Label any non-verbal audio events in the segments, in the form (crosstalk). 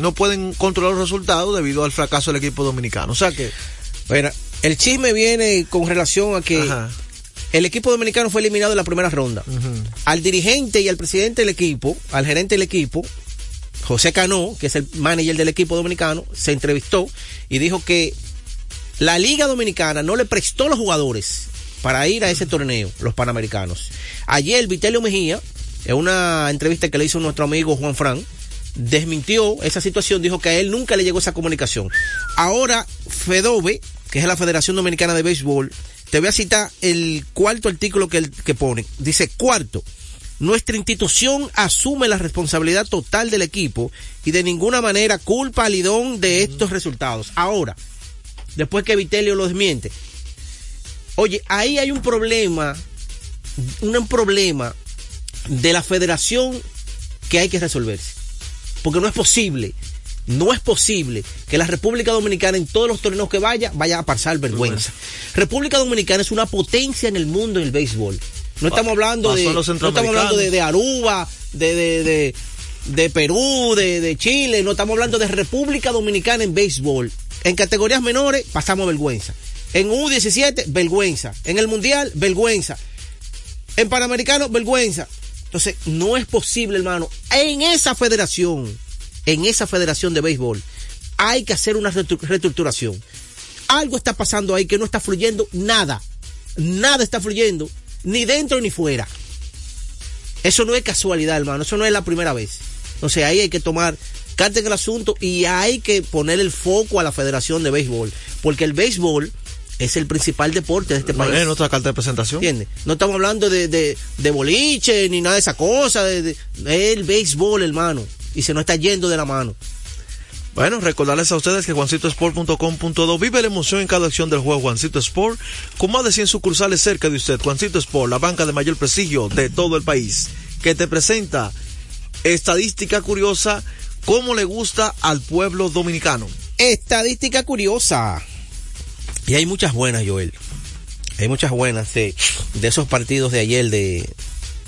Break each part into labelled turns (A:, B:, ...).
A: no pueden controlar los resultados debido al fracaso del equipo dominicano. O sea que...
B: Bueno, el chisme viene con relación a que el equipo dominicano fue eliminado en la primera ronda. Al dirigente y al presidente del equipo, al gerente del equipo, José Cano, que es el manager del equipo dominicano, se entrevistó y dijo que la Liga Dominicana no le prestó los jugadores para ir a ese torneo, los Panamericanos. Ayer Vitelio Mejía, en una entrevista que le hizo nuestro amigo Juan Fran, desmintió esa situación, dijo que a él nunca le llegó esa comunicación. Ahora, FEDOBE, que es la Federación Dominicana de Béisbol, te voy a citar el cuarto artículo que, que pone. Dice, cuarto, nuestra institución asume la responsabilidad total del equipo y de ninguna manera culpa al Lidón de estos resultados. Ahora, después que Vitelio lo desmiente, oye, ahí hay un problema, un problema de la federación que hay que resolverse. Porque no es posible no es posible que la República Dominicana en todos los torneos que vaya vaya a pasar vergüenza. República Dominicana es una potencia en el mundo en el béisbol. No estamos hablando de no estamos hablando de, Aruba, de, de, de Perú, de, Chile, no estamos hablando de República Dominicana en béisbol. En categorías menores pasamos vergüenza. En U17, vergüenza. En el Mundial, vergüenza. En Panamericano, vergüenza. Entonces, no es posible, hermano, en esa federación en esa federación de béisbol, hay que hacer una reestructuración. Algo está pasando ahí que no está fluyendo nada. Nada está fluyendo, ni dentro ni fuera. Eso no es casualidad, hermano. Eso no es la primera vez. Entonces ahí hay que tomar carta en el asunto y hay que poner el foco a la Federación de Béisbol. Porque el béisbol es el principal deporte de este país.
A: Es nuestra carta de presentación.
B: ¿Entiendes? No estamos hablando de, de, boliche ni nada de esa cosa. De, el béisbol, hermano y se nos está yendo de la mano.
A: Bueno, recordarles a ustedes que juancitosport.com.do vive la emoción en cada acción del juego Juancito Sport, con más de 100 sucursales cerca de usted. Juancito Sport, la banca de mayor prestigio de todo el país, que te presenta estadística curiosa, cómo le gusta al pueblo dominicano.
B: Estadística curiosa. Y hay muchas buenas, Joel. Hay muchas buenas de, de esos partidos de ayer de,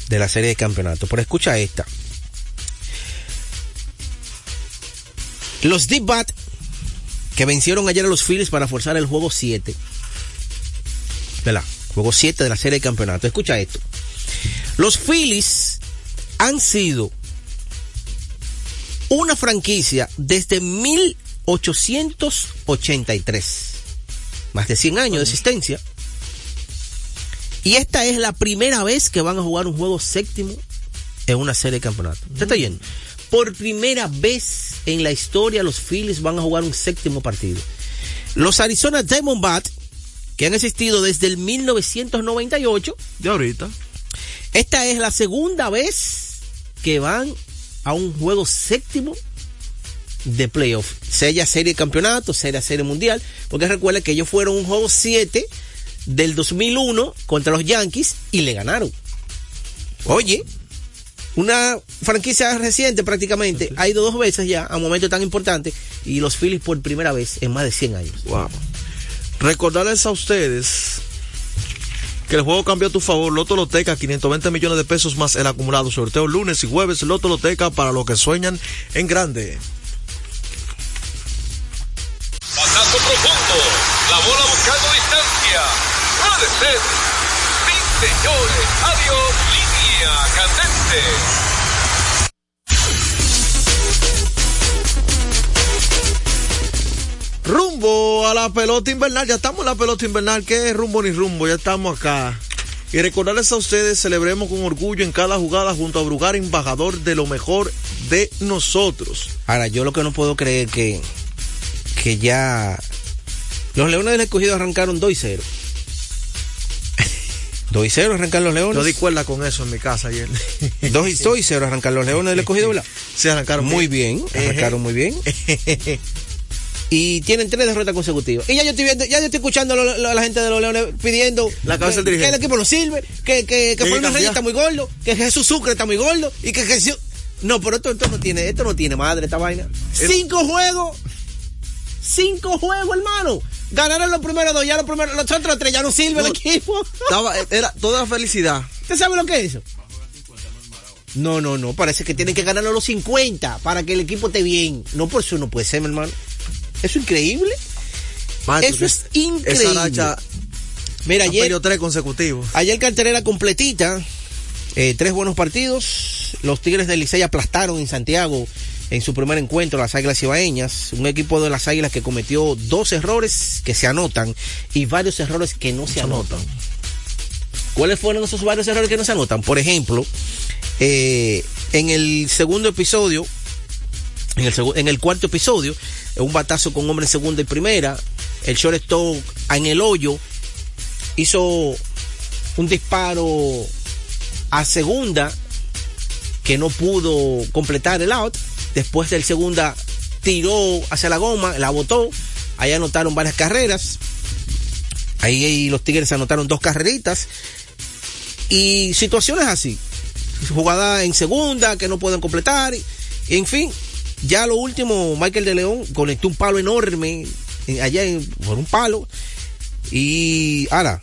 B: de la serie de campeonato. Pero escucha esta. Los Deep Bat, que vencieron ayer a los Phillies para forzar el juego 7. ¿Verdad? Juego 7 de la serie de campeonato. Escucha esto. Los Phillies han sido una franquicia desde 1883. Más de 100 años de existencia. Y esta es la primera vez que van a jugar un juego séptimo en una serie de campeonato. ¿Usted está yendo? Por primera vez en la historia los Phillies van a jugar un séptimo partido. Los Arizona Diamondbacks, que han existido desde el 1998.
A: De ahorita.
B: Esta es la segunda vez que van a un juego séptimo de playoff. Sea serie campeonato, sea serie mundial. Porque recuerda que ellos fueron un juego 7 del 2001 contra los Yankees y le ganaron. Oye, una franquicia reciente prácticamente ha ido dos veces ya a un momento tan importante y los Phillies por primera vez en más de 100 años.
A: Wow. Recordarles a ustedes que el juego cambió a tu favor. Loto Loteca, 520 millones de pesos más el acumulado. Sorteo lunes y jueves. Loto Loteca para los que sueñan en grande.
C: Pasazo profundo. La bola buscando distancia. Puede ser. Sí, señores. Adiós candente.
A: Rumbo a la pelota invernal, ya estamos en la pelota invernal, ¿qué es rumbo ni rumbo? Ya estamos acá. Y recordarles a ustedes, celebremos con orgullo en cada jugada junto a Brugar, embajador de lo mejor de nosotros.
B: Ahora, yo lo que no puedo creer que, que ya los Leones del Escogido arrancaron 2 y 0. 2 (laughs) y 0 arrancan los Leones.
A: Yo di cuerda con eso en mi casa ayer. (laughs)
B: 2 y 0 arrancan los Leones del escogido, ¿verdad? (laughs)
A: Sí, arrancaron
B: muy bien. Arrancaron muy bien. y tienen tres derrotas consecutivas. Y ya yo estoy viendo, ya yo estoy escuchando a la gente de los Leones pidiendo
A: la cabeza
B: que, que, el equipo no sirve, que, que, que Reyes está muy gordo, que Jesús Sucre está muy gordo y que Jesús. No, pero esto, esto no tiene, esto no tiene madre esta vaina. Cinco juegos. Cinco juegos, hermano. Ganaron los primeros dos, ya los primeros, los otros tres ya no sirve el equipo.
A: Estaba, era toda felicidad. (laughs)
B: ¿Usted sabe lo que es eso? No, no, no. Parece que tienen que ganar los 50 para que el equipo esté bien. No, por eso no puede ser, mi hermano. Eso es increíble. eso es increíble. Esa racha
A: Mira, ayer. tres consecutivos.
B: Ayer cartelera completita. Eh, tres buenos partidos. Los Tigres de Licey aplastaron en Santiago en su primer encuentro las Águilas Ibaeñas, un equipo de las Águilas que cometió dos errores que se anotan y varios errores que no se anotan. ¿Cuáles fueron esos varios errores que no se anotan? Por ejemplo, eh, en el segundo episodio, en el, en el cuarto episodio, un batazo con hombre en segunda y primera, el shortstop en el hoyo hizo un disparo a segunda que no pudo completar el out. Después del segunda tiró hacia la goma, la botó. Ahí anotaron varias carreras. Ahí los Tigres anotaron dos carreritas. Y situaciones así. Jugada en segunda que no pueden completar. en fin, ya lo último, Michael de León conectó un palo enorme allá en, por un palo. Y ahora,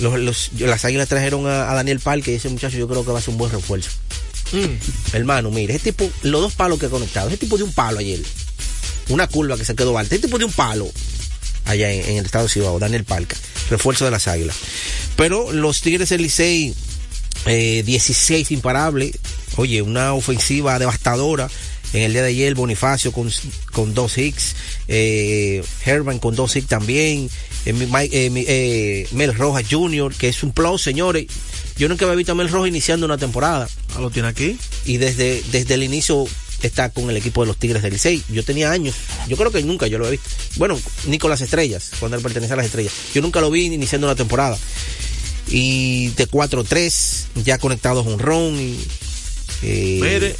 B: los, las águilas trajeron a, Daniel Parque y ese muchacho yo creo que va a ser un buen refuerzo. Mm. Hermano, mire, ese tipo, los dos palos que ha conectado, ese tipo de un palo ayer, una curva que se quedó alta, ese tipo de un palo allá en, el estado de Cibao, Daniel Palca, refuerzo de las águilas. Pero los Tigres del Licey, 16 eh, imparable, oye, una ofensiva devastadora. En el día de ayer, Bonifacio con, con dos hits, eh, Herman con dos hits también, eh, eh, Mel Rojas Jr., que es un plus, señores. Yo nunca había visto a Mel Rojas iniciando una temporada.
A: Ah, lo tiene aquí.
B: Y desde, desde el inicio está con el equipo de los Tigres del Licey. Yo tenía años, yo creo que nunca yo lo he visto. Bueno, ni con las estrellas, cuando él pertenece a las estrellas. Yo nunca lo vi iniciando una temporada. Y de 4-3, ya conectados a un ron. Y,
A: eh,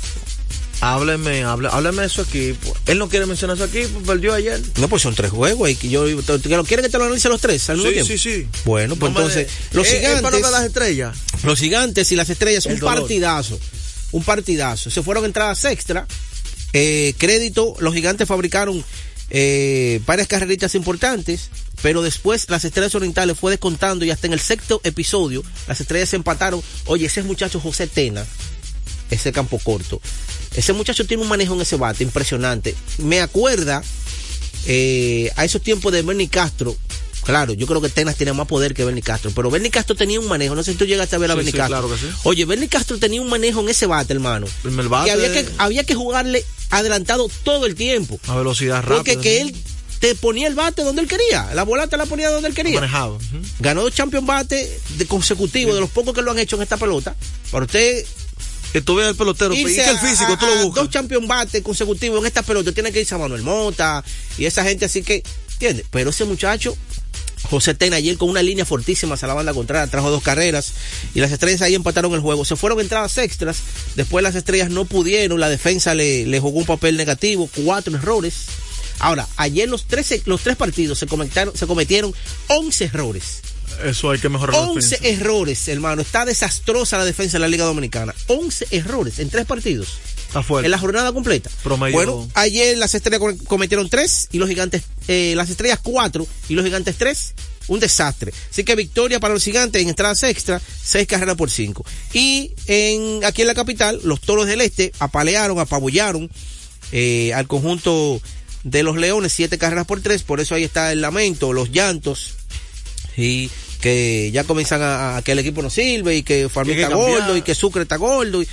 A: hábleme, hábleme de su equipo. Él no quiere mencionar su equipo, perdió ayer.
B: No, pues son tres juegos. Y yo, ¿Quiere que te lo analice los tres al mismo
A: sí, Sí, sí,
B: Bueno, pues entonces, los gigantes.
A: las estrellas.
B: Los gigantes y las estrellas, un partidazo. Un partidazo. Se fueron entradas extra. Eh, crédito, los gigantes fabricaron eh, varias carreritas importantes, pero después las estrellas orientales fue descontando y hasta en el sexto episodio las estrellas se empataron. Oye, ese es muchacho José Tena, ese campo corto. Ese muchacho tiene un manejo en ese bate impresionante. Me acuerda eh, a esos tiempos de Bernie Castro. Claro, yo creo que Tenas tiene más poder que Bernie Castro, pero Bernie Castro tenía un manejo, no sé si tú llegaste a ver a Bernie Castro. Oye, Bernie Castro tenía un manejo en ese bate, hermano. Y había que, había que jugarle adelantado todo el tiempo.
A: A velocidad rápida.
B: Porque que él te ponía el bate donde él quería. La bola te la ponía donde él quería.
A: Manejado.
B: Ganó dos Champions bate de consecutivos, de los pocos que lo han hecho en esta pelota. Para usted
A: que tú veas el pelotero, y que el físico, tú lo buscas.
B: Dos champion bate consecutivos en esta pelota, tiene que irse a Manuel Mota y esa gente así que, ¿entiendes? Pero ese muchacho, José Tena ayer con una línea fortísima a la banda contraria, trajo dos carreras y las estrellas ahí empataron el juego. Se fueron entradas extras, después las estrellas no pudieron, la defensa le, le jugó un papel negativo, cuatro errores. Ahora, ayer los, 13, los tres partidos se, se cometieron 11 errores.
A: Eso hay que mejorar.
B: 11 errores, hermano. Está desastrosa la defensa de la Liga Dominicana. 11 errores en tres partidos.
A: Está fuerte.
B: En la jornada completa. Bueno, ayer las estrellas cometieron tres y los gigantes, eh, las estrellas cuatro y los gigantes tres. Un desastre. Así que victoria para los gigantes en entradas extra, seis carreras por cinco. Y en, aquí en la capital, los toros del este apalearon, apabullaron eh, al conjunto de los leones, siete carreras por tres. Por eso ahí está el lamento, los llantos. Y que ya comienzan a, que el equipo no sirve y que Farmín está gordo y que Sucre está gordo. Y,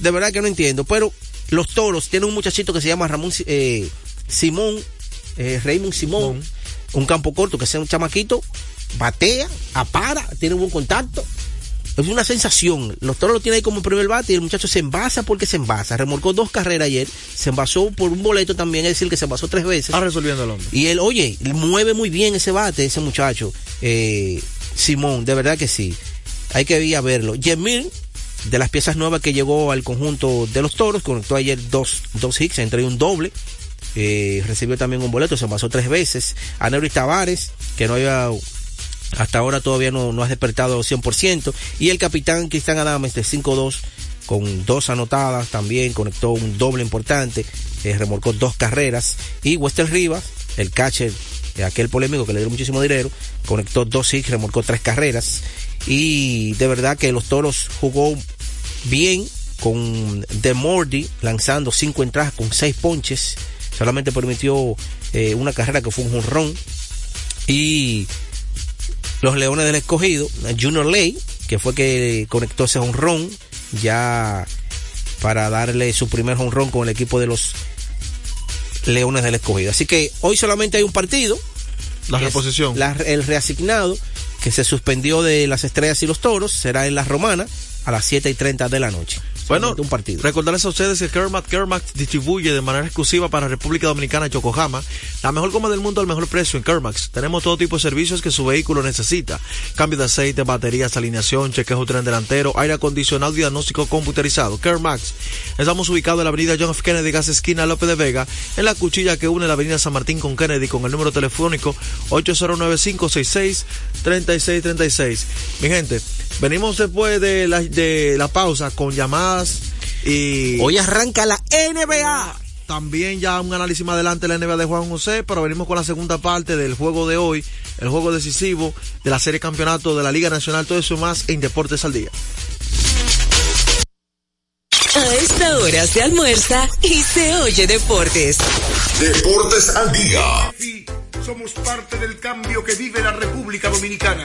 B: de verdad que no entiendo. Pero los toros tienen un muchachito que se llama Ramón eh, Simón, eh, Raymond Simón, un campo corto que sea un chamaquito, batea, apara, tiene un buen contacto. Es una sensación. Los toros lo tienen ahí como primer bate y el muchacho se envasa porque se envasa. Remolcó dos carreras ayer. Se envasó por un boleto también, es decir, que se envasó tres veces.
A: Está resolviendo el hombre.
B: Y él, oye, mueve muy bien ese bate, ese muchacho. Eh, Simón, de verdad que sí. Hay que ir a verlo. Yemil, de las piezas nuevas que llegó al conjunto de los toros, conectó ayer dos, dos hits, entre un doble. Eh, recibió también un boleto, se pasó tres veces. A Nery Tavares, que no había, hasta ahora todavía no, no ha despertado 100%. Y el capitán Cristian Adames de 5-2, con dos anotadas, también conectó un doble importante, eh, remolcó dos carreras. Y Wester Rivas, el catcher aquel polémico que le dio muchísimo dinero, conectó dos hits, remolcó tres carreras y de verdad que los toros jugó bien con The Mordy lanzando cinco entradas con seis ponches. Solamente permitió eh, una carrera que fue un jonrón. Y los Leones del Escogido, Junior Ley, que fue que conectó ese jonrón, ya para darle su primer jonrón con el equipo de los Leones del Escogido. Así que hoy solamente hay un partido.
A: La reposición.
B: La, el reasignado que se suspendió de las Estrellas y los Toros será en la Romana a las 7 y 30 de la noche.
A: Bueno, un partido. recordarles a ustedes que Kermax Kermax distribuye de manera exclusiva para República Dominicana Yokohama la mejor goma del mundo al mejor precio en Kermax. Tenemos todo tipo de servicios que su vehículo necesita. Cambio de aceite, baterías, alineación, chequeo tren delantero, aire acondicionado y diagnóstico computerizado. Kermax. Estamos ubicados en la avenida John F. Kennedy, gas esquina López de Vega, en la cuchilla que une la avenida San Martín con Kennedy con el número telefónico 809-566-3636. Mi gente, venimos después de la, de la pausa con llamadas y
B: hoy arranca la NBA.
A: También ya un análisis más adelante de la NBA de Juan José, pero venimos con la segunda parte del juego de hoy, el juego decisivo de la serie campeonato de la Liga Nacional, todo eso más en Deportes al Día.
D: A esta hora se almuerza y se oye deportes.
C: Deportes al Día.
E: Somos parte del cambio que vive la República Dominicana,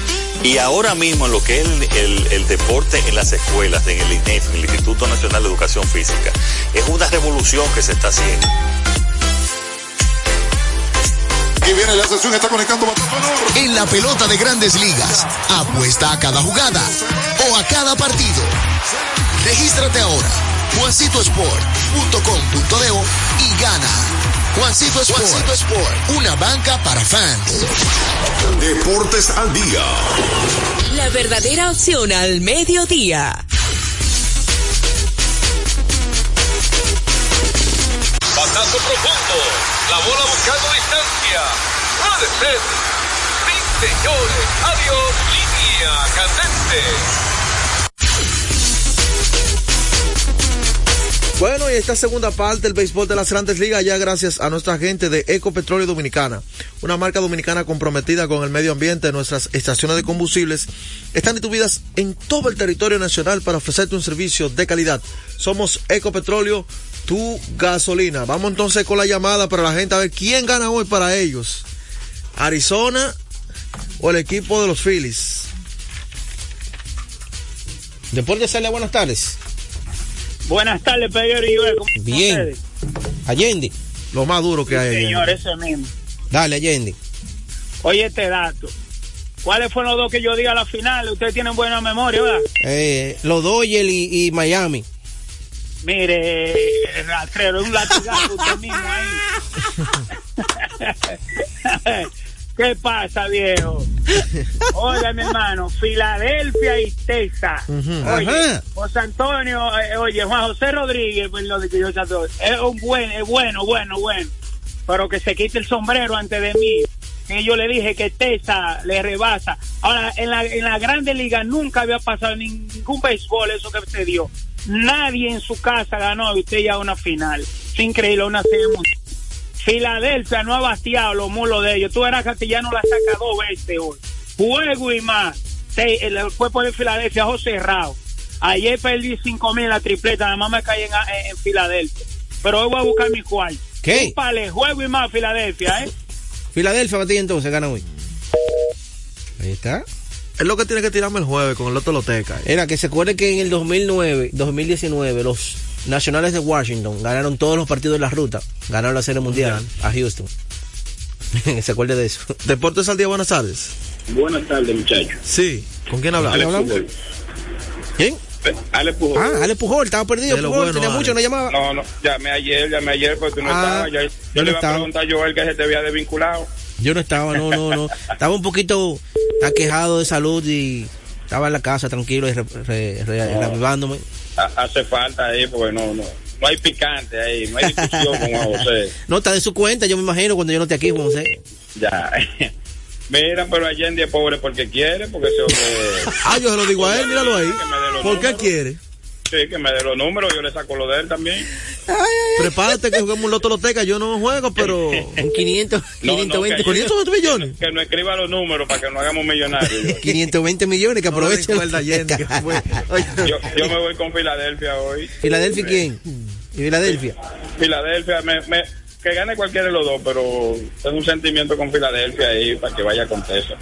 F: Y ahora mismo lo que es el, deporte en las escuelas, en el INEF, el Instituto Nacional de Educación Física, es una revolución que se está haciendo.
C: Y viene la sesión, está conectando
G: En la pelota de grandes ligas, apuesta a cada jugada o a cada partido. Regístrate ahora, juancitosport.com.de y gana. Juancito Sport. Una banca para fans.
C: Deportes al día.
D: La verdadera opción al mediodía.
C: Batazo profundo. La bola buscando distancia. Puede ser. Sí, señores. Adiós. Línea candente.
A: Bueno, y esta segunda parte del béisbol de las grandes ligas ya gracias a nuestra gente de Ecopetróleo Dominicana, una marca dominicana comprometida con el medio ambiente. Nuestras estaciones de combustibles están distribuidas en todo el territorio nacional para ofrecerte un servicio de calidad. Somos Ecopetróleo, tu gasolina. Vamos entonces con la llamada para la gente a ver quién gana hoy para ellos. Arizona o el equipo de los Phillies.
B: Deportes Sale, buenas tardes.
H: Buenas tardes, Pedro y
B: Bien. Allende.
A: Lo más duro que hay.
H: Señor, ese mismo.
B: Dale, Allende.
H: Oye, este dato. ¿Cuáles fueron los dos que yo di a la final? Ustedes tienen buena memoria, ¿verdad?
B: Eh, los Dodgers y, y Miami.
H: Mire, rastrero, un latigazo usted mismo ahí. (laughs) ¿Qué pasa, viejo? (laughs) Oye, mi hermano, Filadelfia y Texas. Oye, José Antonio, eh, oye, Juan José Rodríguez, pues lo de que yo es un buen, es bueno, bueno, bueno. Pero que se quite el sombrero antes de mí. Que yo le dije que Texas le rebasa. Ahora, en la, en la Grande Liga nunca había pasado ningún béisbol eso que se dio. Nadie en su casa ganó y usted ya una final. Es increíble, una serie Filadelfia no ha bastiado los mulos de ellos. Tú eras no la saca dos veces hoy. Juego y más. El cuerpo de Filadelfia, José cerrado. Ayer perdí cinco mil en la tripleta, nada más me caí en, Filadelfia. Pero hoy voy a buscar mi cuarto.
B: ¿Qué?
H: Vale, juego y más Filadelfia, ¿eh? (laughs)
B: Filadelfia para ti entonces gana hoy. Ahí está.
A: Es lo que tiene que tirarme el jueves con el otro Loteca.
B: Era que se acuerde que en el 2009, 2019, los Nacionales de Washington ganaron todos los partidos de la ruta, ganaron la Serie Mundial a Houston. (laughs) Se acuerde de eso.
A: Deportes al día, buenas tardes.
I: Buenas tardes, muchachos.
A: Sí, ¿con quién hablamos?
B: ¿Quién?
I: Ale Pujol.
B: Ah, Ale Pujol, estaba perdido. Pujol, tenía mucho, no llamaba.
I: No, no, llamé ayer, llamé ayer porque tú no ah, estabas. yo, yo le iba a preguntar a Joel que se te había desvinculado.
B: Yo no estaba, no, no, no. (laughs) estaba un poquito aquejado de salud y estaba en la casa tranquilo y re, re, re, hace
I: falta ahí, porque no, no, no hay picante ahí, no hay discusión con Juan José. (laughs)
B: No, está de su cuenta, yo me imagino, cuando yo no esté aquí, Juan José.
I: Ya. (laughs) Mira, pero Allende es pobre porque quiere, porque hombre... (laughs)
A: ah, yo se lo digo a él, míralo ahí. ¿Por qué quiere?
I: Sí, que me dé los números, yo le saco lo de él también.
A: Prepárate que juguemos un loto loteca, yo no juego, pero... (laughs)
B: En 500, 520,
I: que,
A: 520 millones.
I: Que, no escriba los números para que no hagamos millonarios. (laughs)
B: 520 millones, que aproveche.
I: No, yo, yo me voy con Filadelfia hoy.
B: ¿Filadelfia quién? ¿Y Filadelfia?
I: Filadelfia, me, me, que gane cualquiera de los dos, pero tengo un sentimiento con Filadelfia ahí para que vaya con peso.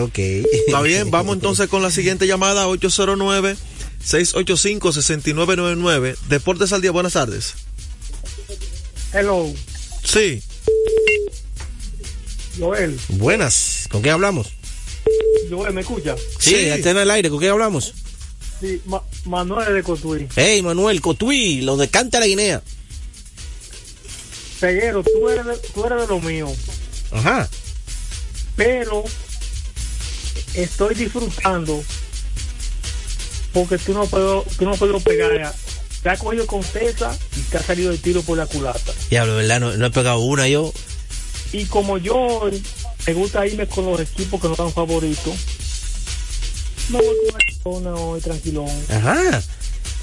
B: Ok.
A: Está bien, vamos entonces con la siguiente llamada, 809 685-6999. Deportes al día, buenas tardes.
J: Hello.
A: Sí.
J: Joel.
B: Buenas, ¿con quién hablamos?
J: Joel, ¿me escucha?
B: Sí, sí. está en el aire, ¿con quién hablamos?
J: Sí, Ma Manuel de Cotuí.
B: Hey, Manuel, Cotuí, lo de Canta la Guinea.
J: Peguero, tú eres, de, tú eres de lo mío.
B: Ajá.
J: Pero estoy disfrutando porque tú no puedo, tú no puedo pegar. Te ha cogido con César y te ha salido el tiro por la culata.
B: Diablo, ¿verdad? No, no he pegado una yo.
J: Y como yo me gusta irme con los equipos que no dan favoritos, no voy con una hoy tranquilón.
B: Ajá.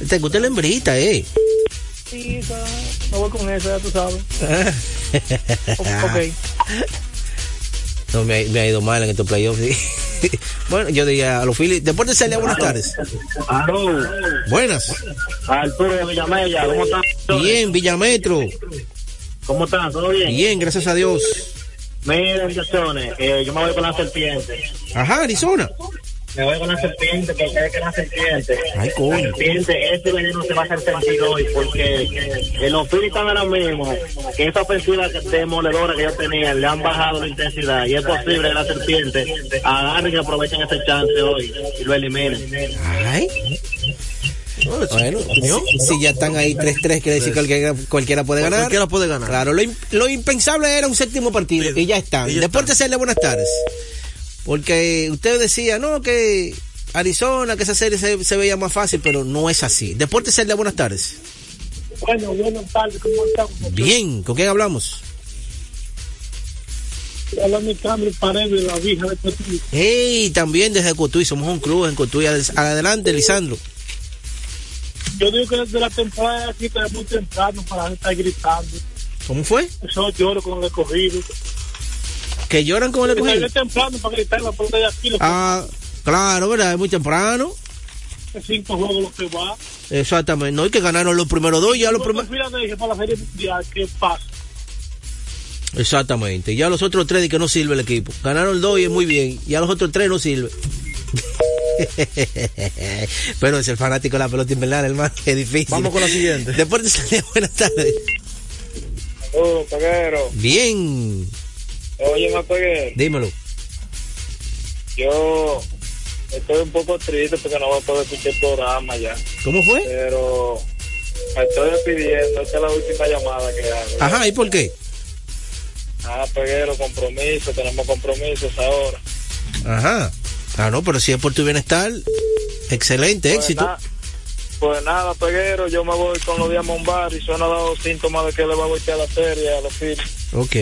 B: Te gusta la hembrita, eh.
J: Sí, no voy con esa, ya tú sabes. (laughs) ok.
B: No, me, me, ha ido mal en estos playoffs. (laughs) bueno, yo diría a los Phillies. Deportes Celia, buenas tardes.
K: Aló.
B: Buenas.
K: Arturo de Villamella, ¿cómo estás?
B: Bien, Villametro.
K: ¿Cómo estás? ¿Todo bien?
B: Bien, gracias a Dios.
K: Muchachones, eh, yo me voy con la serpiente.
B: Ajá, Arizona.
K: Me voy con la serpiente, porque es que la serpiente.
B: Ay, coño.
K: La serpiente, este veneno se va a hacer sentir hoy, porque en los Phillies están ahora mismo, que esa ofensiva demoledora que ellos tenían, le han bajado la intensidad, y es posible que la serpiente agarren y aprovechen ese chance hoy y lo eliminen.
B: Ay. Bueno, si ya están ahí 3-3, quiere decir que cualquiera, cualquiera puede ganar.
A: Cualquiera puede ganar.
B: Claro, lo, lo impensable era un séptimo partido y ya están. Deportes Celia, buenas tardes. Porque usted decía, no, que Arizona, que esa serie se, se veía más fácil, pero no es así. Deportes Celia, buenas tardes.
J: Bueno, buenas tardes, ¿cómo estamos?
B: Bien, ¿con quién hablamos?
J: Hablando de Cambio Paredes de la vieja de Cotuí.
B: Hey, también desde Cotuí, somos un club en Cotuí. Adelante, Lisandro.
J: Yo digo que desde la temporada aquí es muy temprano para estar gritando.
B: ¿Cómo fue?
J: Eso lloro con el escogido.
B: ¿Que lloran con el escogido?
J: Es temprano para gritar la pelota de aquí.
B: Ah, claro, ¿verdad? Es muy temprano.
J: Es cinco juegos lo que va.
B: Exactamente. No hay que ganaron los primeros dos. Ya los primeros.
J: para la serie mundial, ¿qué pasa?
B: Exactamente. Ya los otros tres de que no sirve el equipo. Ganaron el dos y es muy bien. Ya los otros tres no sirve. (laughs) Pero es el fanático de la pelota invernal, hermano. Es difícil.
A: Vamos con la siguiente.
B: Deportes buenas tardes.
I: Saludos, Peguero.
B: Bien.
I: Oye, más Peguero.
B: Dímelo.
I: Yo estoy un poco triste porque no voy a poder escuchar el programa ya.
B: ¿Cómo fue?
I: Pero me estoy despidiendo. Esta es la última llamada que hago.
B: Ajá, ¿y por qué?
I: Ah, Peguero, compromiso. Tenemos compromisos ahora.
B: Ajá. Ah, no, pero si es por tu bienestar, excelente,
I: pues
B: éxito.
I: Nada, pues nada, Peguero, yo me voy con los Diamond Bar y suena dado síntomas de que le va a voltear la serie a los Phillies.
B: Ok.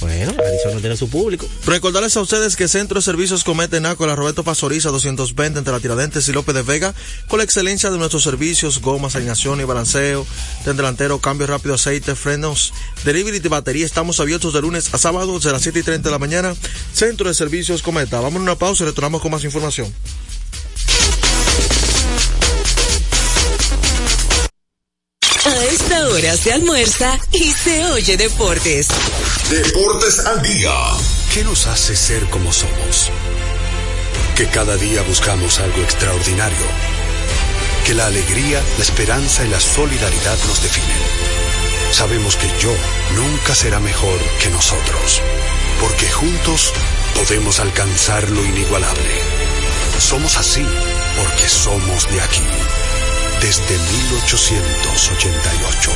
B: Bueno, Arizona tiene su público.
A: Recordarles a ustedes que Centro de Servicios Cometa Nácola Roberto Pastoriza 220 entre la Tiradentes y López de Vega con la excelencia de nuestros servicios, gomas, alineación y balanceo, tren delantero, cambio rápido, aceite, frenos, delivery de batería. Estamos abiertos de lunes a sábado de las 7 y 30 de la mañana. Centro de Servicios Cometa. Vamos a una pausa y retornamos con más información.
D: A esta hora se almuerza y se oye deportes.
G: Deportes al día.
L: ¿Qué nos hace ser como somos? Que cada día buscamos algo extraordinario. Que la alegría, la esperanza y la solidaridad nos definen. Sabemos que yo nunca será mejor que nosotros. Porque juntos podemos alcanzar lo inigualable. Somos así porque somos de aquí. Desde 1888.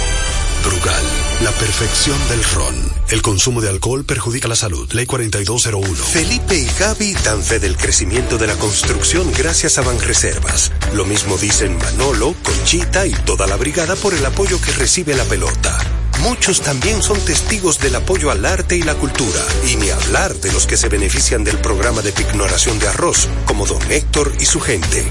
L: Brugal, la perfección del ron. El consumo de alcohol perjudica la salud. Ley 4201.
M: Felipe y Gaby dan fe del crecimiento de la construcción gracias a Banreservas. Lo mismo dicen Manolo, Conchita y toda la brigada por el apoyo que recibe la pelota. Muchos también son testigos del apoyo al arte y la cultura, y ni hablar de los que se benefician del programa de pignoración de arroz, como don Héctor y su gente.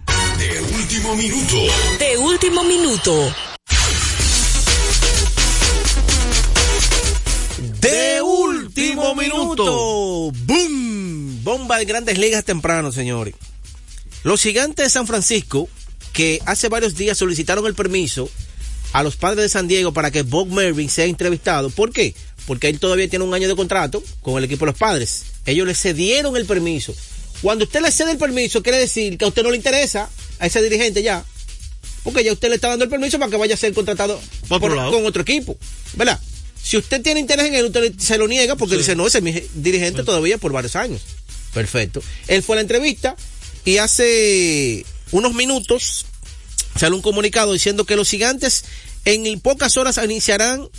C: De último minuto.
D: De último minuto.
B: De último minuto. ¡Boom! Bomba de grandes ligas temprano, señores. Los gigantes de San Francisco, que hace varios días solicitaron el permiso a los padres de San Diego para que Bob Mervyn sea entrevistado. ¿Por qué? Porque él todavía tiene un año de contrato con el equipo de los padres. Ellos le cedieron el permiso. Cuando usted le cede el permiso, quiere decir que a usted no le interesa a ese dirigente ya. Porque ya usted le está dando el permiso para que vaya a ser contratado por- con otro equipo. ¿Verdad? Si usted tiene interés en él, usted se lo niega porque dice, no, ese es mi dirigente todavía por varios años. Perfecto. Él fue a la entrevista y hace unos minutos sale un comunicado diciendo que los gigantes en pocas horas iniciarán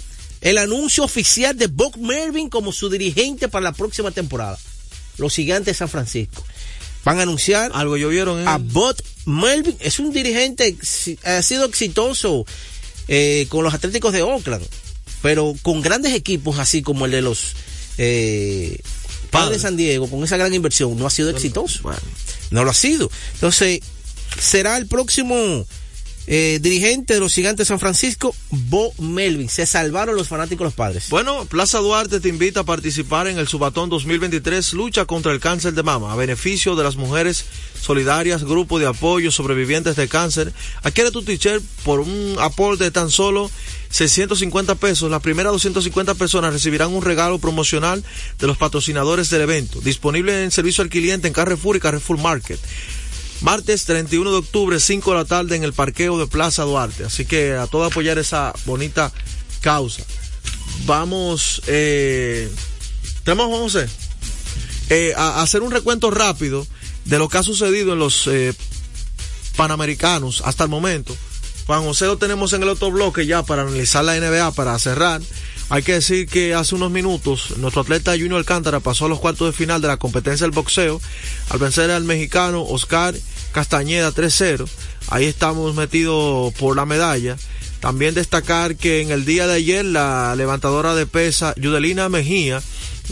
B: el anuncio oficial de Bob Mervyn como su dirigente para la próxima temporada. Los gigantes de San Francisco. Van a anunciar
A: algo llovieron
B: a Bob Melvin. Es un dirigente, ha sido exitoso eh, con los Atléticos de Oakland, pero con grandes equipos así como el de los eh, Padres de San Diego, con esa gran inversión, no ha sido exitoso. No lo ha sido. Entonces, será el próximo eh, dirigente de los Gigantes de San Francisco, Bo Melvin. Se salvaron los fanáticos los padres.
A: Bueno, Plaza Duarte te invita a participar en el Subatón 2023 Lucha contra el Cáncer de Mama, a beneficio de las mujeres solidarias, grupo de apoyo sobrevivientes de cáncer. Adquiere tu t-shirt por un aporte de tan solo 650 pesos. Las primeras 250 personas recibirán un regalo promocional de los patrocinadores del evento. Disponible en servicio al cliente en Carrefour y Carrefour Market. Martes 31 de octubre, 5 de la tarde en el parqueo de Plaza Duarte. Así que a todo apoyar esa bonita causa. Vamos, eh, tenemos, hacer, eh, a, a hacer un recuento rápido de lo que ha sucedido en los eh, Panamericanos hasta el momento. Juan José lo tenemos en el otro bloque ya para analizar la NBA, para cerrar. Hay que decir que hace unos minutos nuestro atleta Junior Alcántara pasó a los cuartos de final de la competencia del boxeo al vencer al mexicano Oscar Castañeda 3-0. Ahí estamos metidos por la medalla. También destacar que en el día de ayer la levantadora de pesa Yudelina Mejía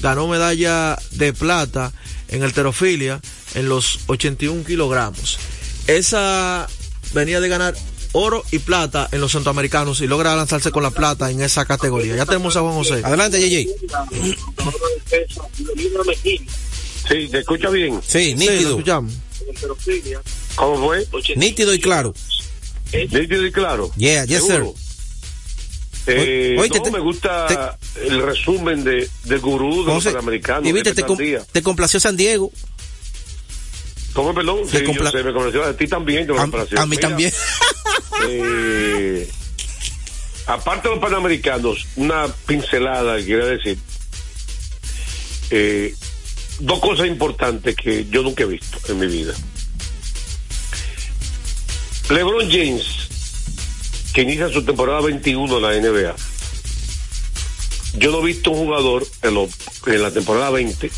A: ganó medalla de plata en el terofilia en los 81 kilogramos. Esa venía de ganar oro y plata en los centroamericanos y logra lanzarse con la plata en esa categoría. Ya tenemos a Juan José.
B: Adelante, JJ.
N: Sí, ¿te escucha bien?
B: Sí, nítido.
A: escuchamos.
N: ¿Cómo fue?
B: Nítido y claro.
N: Nítido y claro.
B: Yeah, yes, sir.
N: Eh,
B: Oye,
N: no,
B: te-
N: me gusta el resumen de, del gurú de los
B: José,
N: panamericanos.
B: y viste, te, com- te complació San Diego.
N: ¿Cómo, perdón?
B: te
N: Sí, yo
B: compla-
N: sé, me conoció a ti también. te lo
B: A,
N: complació.
B: a mí
N: Mira,
B: también. (laughs)
N: eh, aparte de los panamericanos, una pincelada quería decir. Eh, dos cosas importantes que yo nunca he visto en mi vida. LeBron James, que inicia su temporada 21 en la NBA. Yo no he visto un jugador en, la temporada 20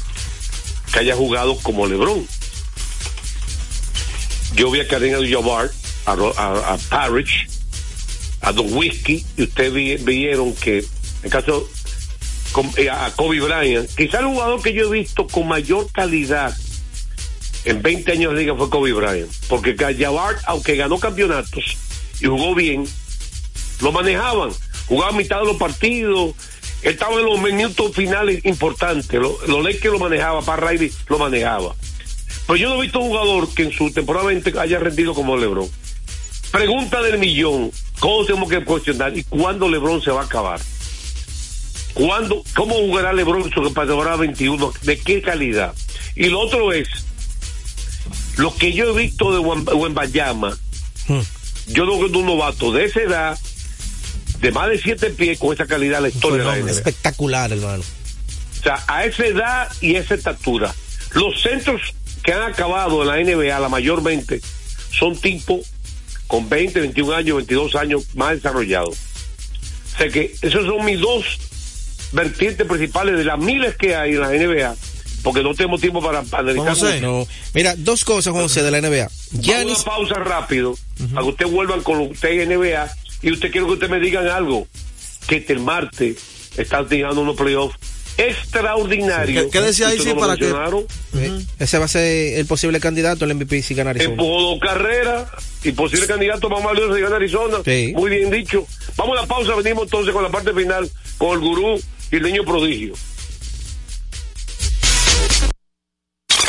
N: que haya jugado como LeBron. Yo vi a Karen Abdul-Jabbar, a, a, a Parrish, a Don Whiskey, y ustedes vi- vieron que, en caso, eh, a Kobe Bryant, quizá el jugador que yo he visto con mayor calidad en 20 años de liga fue Kobe Bryant, porque Jabbar, aunque ganó campeonatos y jugó bien, lo manejaban, jugaba a mitad de los partidos, estaba en los minutos finales importantes, lo- los Lakers lo manejaba, para Riley lo manejaba. Pero yo no he visto un jugador que en su temporada 20 haya rendido como LeBron. Pregunta del millón, ¿cómo tenemos que cuestionar y cuándo LeBron se va a acabar? ¿Cuándo, ¿Cómo jugará LeBron su temporada 21? ¿De qué calidad? Y lo otro es, lo que yo he visto de Wembayama, hmm. yo no veo un novato de esa edad, de más de siete pies, con esa calidad la historia de la.
B: Espectacular, hermano.
N: O sea, a esa edad y esa estatura. Los centros que han acabado en la NBA, la mayormente, son tipos con 20, 21 años, 22 años más desarrollados. O sea que esos son mis dos vertientes principales de las miles que hay en la NBA, porque no tenemos tiempo para analizar.
B: No. Mira, dos cosas, José, de la NBA.
N: Giannis... una pausa rápido, para que usted vuelvan con usted NBA, y usted quiero que usted me digan algo, que el martes está tirando unos playoffs extraordinario.
B: ¿Qué, decía ahí sí para que ese va a ser el posible candidato al MVP si gana Arizona?
N: En carrera y posible candidato más valioso si gana Arizona. Muy bien dicho. Vamos a la pausa, venimos entonces con la parte final con el gurú el niño prodigio.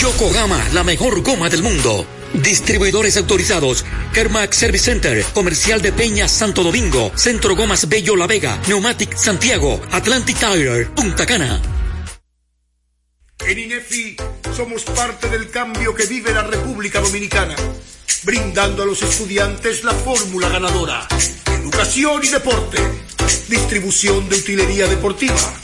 O: Yokohama, la mejor goma del mundo. Distribuidores autorizados. Kermac Service Center. Comercial de Peña Santo Domingo. Centro Gomas Bello La Vega. Neumatic Santiago. Atlantic Tire. Punta Cana.
E: En INEFI somos parte del cambio que vive la República Dominicana. Brindando a los estudiantes la fórmula ganadora. Educación y deporte. Distribución de utilería deportiva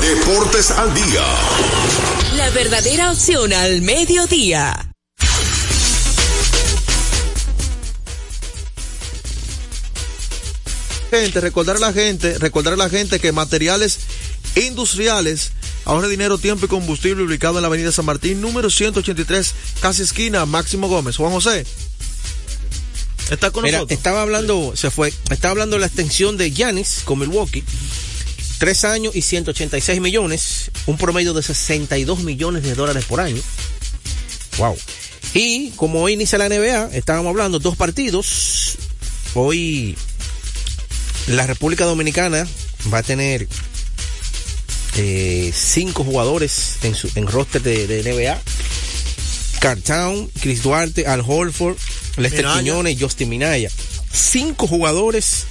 C: Deportes al día.
D: La verdadera opción al mediodía.
A: Gente, recordar a la gente, recordar a la gente que materiales industriales ahorre dinero, tiempo y combustible ubicado en la avenida San Martín, número 183, casi esquina, Máximo Gómez. Juan José. Está con nosotros.
B: Estaba hablando, se fue, estaba hablando de la extensión de Yanis con Milwaukee Tres años y 186 millones, un promedio de 62 millones de dólares por año. Wow. Y como hoy inicia la NBA, estábamos hablando dos partidos. Hoy la República Dominicana va a tener eh, cinco jugadores en su en roster de, NBA. Cartown, Chris Duarte, Al Holford, Lester Quiñones y Justin Minaya. Cinco jugadores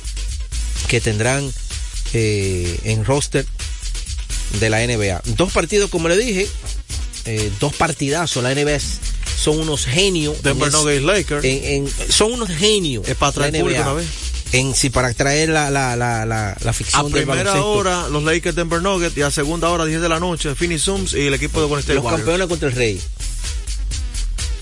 B: que tendrán eh, en roster de la NBA. Dos partidos, como le dije, eh, dos partidazos. La NBA son unos genios.
A: Denver Nuggets Lakers.
B: En, son unos genios.
A: Es para traer público una vez.
B: En, sí, para traer la, la, la, la, la ficción
A: A primera hora, los Lakers Denver Nuggets y a segunda hora, 10 de la noche, Phoenix Suns y el equipo de Golden
B: Los campeones contra el Rey.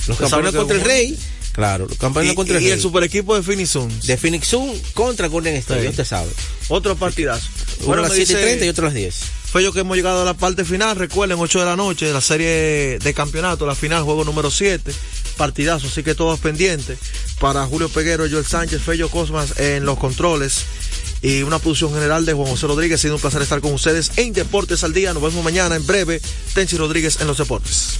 B: Los campeones contra el Rey Claro, los campeones contra
A: el Y el super equipo de Phoenix Suns.
B: De Phoenix Suns contra Golden State, usted sabe.
A: Otro partidazo.
B: Uno a las 7 y 30 y otro a las 10.
A: Fue yo que hemos llegado a la parte final, recuerden, 8 de la noche, la serie de campeonato, la final, juego número 7, partidazo, así que todos pendientes. Para Julio Peguero, Joel Sánchez, Fello Cosmas en los controles y una producción general de Juan José Rodríguez. Ha sido un placer estar con ustedes en Deportes al Día. Nos vemos mañana en breve. Tenchi Rodríguez en los deportes.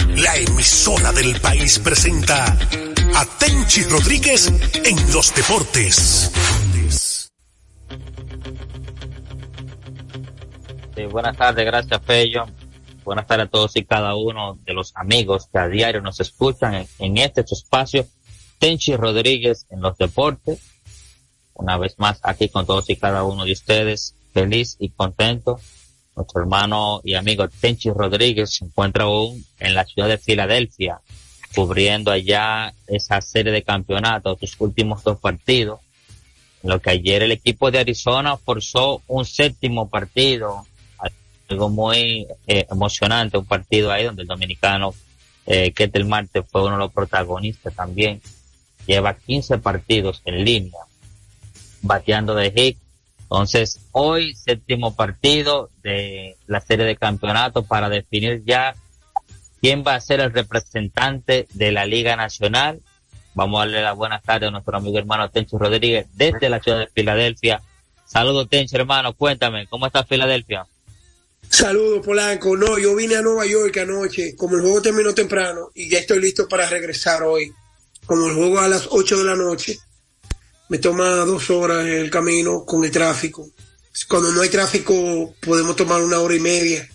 P: la emisora del país presenta a Tenchi Rodríguez en los deportes.
Q: buenas tardes, gracias Fello. Buenas tardes a todos y cada uno de los amigos que a diario nos escuchan en, en este espacio. Tenchi Rodríguez en los deportes. Una vez más aquí con todos y cada uno de ustedes. Feliz y contento. Nuestro hermano y amigo Tenchi Rodríguez se encuentra aún en la ciudad de Filadelfia, cubriendo allá esa serie de campeonatos, sus últimos dos partidos. En lo que ayer el equipo de Arizona forzó un séptimo partido algo muy eh, emocionante, un partido ahí donde el dominicano eh, Ketel Marte fue uno de los protagonistas también. Lleva 15 partidos en línea, bateando de hit. Entonces, hoy séptimo partido de la serie de campeonatos para definir ya quién va a ser el representante de la Liga Nacional. Vamos a darle la buena tarde a nuestro amigo hermano Tencho Rodríguez desde la ciudad de Filadelfia. Saludos Tencho hermano, cuéntame, ¿cómo está Filadelfia?
R: Saludos, Polanco. No, yo vine a Nueva York anoche, como el juego terminó temprano, y ya estoy listo para regresar hoy. Como el juego a las 8 de la noche, me toma dos horas el camino con el tráfico. Cuando no hay tráfico, podemos tomar una hora y media.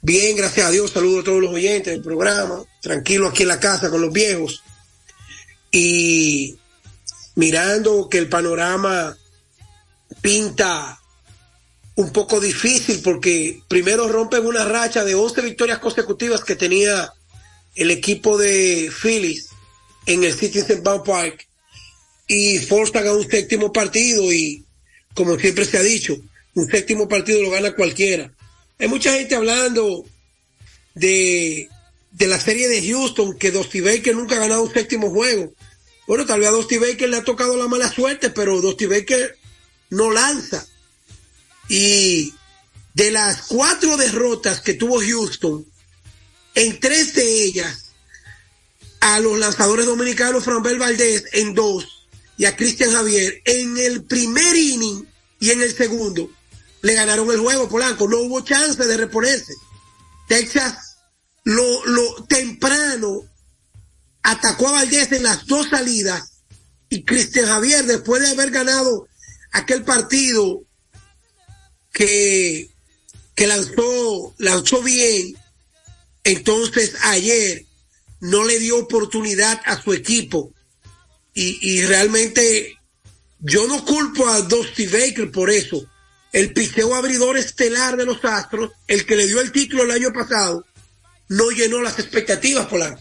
R: Bien, gracias a Dios, saludo a todos los oyentes del programa. Tranquilo aquí en la casa con los viejos. Y mirando que el panorama pinta un poco difícil porque primero rompen una racha de 11 victorias consecutivas que tenía el equipo de Phillies en el Citizen Bank Park y forzan a un séptimo partido y como siempre se ha dicho, un séptimo partido lo gana cualquiera. Hay mucha gente hablando de, de la serie de Houston que Dusty Baker nunca ha ganado un séptimo juego. Bueno, tal vez a Dusty Baker le ha tocado la mala suerte, pero Dusty Baker no lanza y de las cuatro derrotas que tuvo Houston, en tres de ellas, a los lanzadores dominicanos Franbel Valdés en dos y a Cristian Javier en el primer inning y en el segundo le ganaron el juego Polanco. No hubo chance de reponerse. Texas lo, lo temprano atacó a Valdés en las dos salidas y Cristian Javier después de haber ganado aquel partido que, que lanzó, lanzó bien, entonces ayer no le dio oportunidad a su equipo. Y, y realmente yo no culpo a Dusty Baker por eso. El picheo abridor estelar de los Astros, el que le dio el título el año pasado, no llenó las expectativas, Polanco.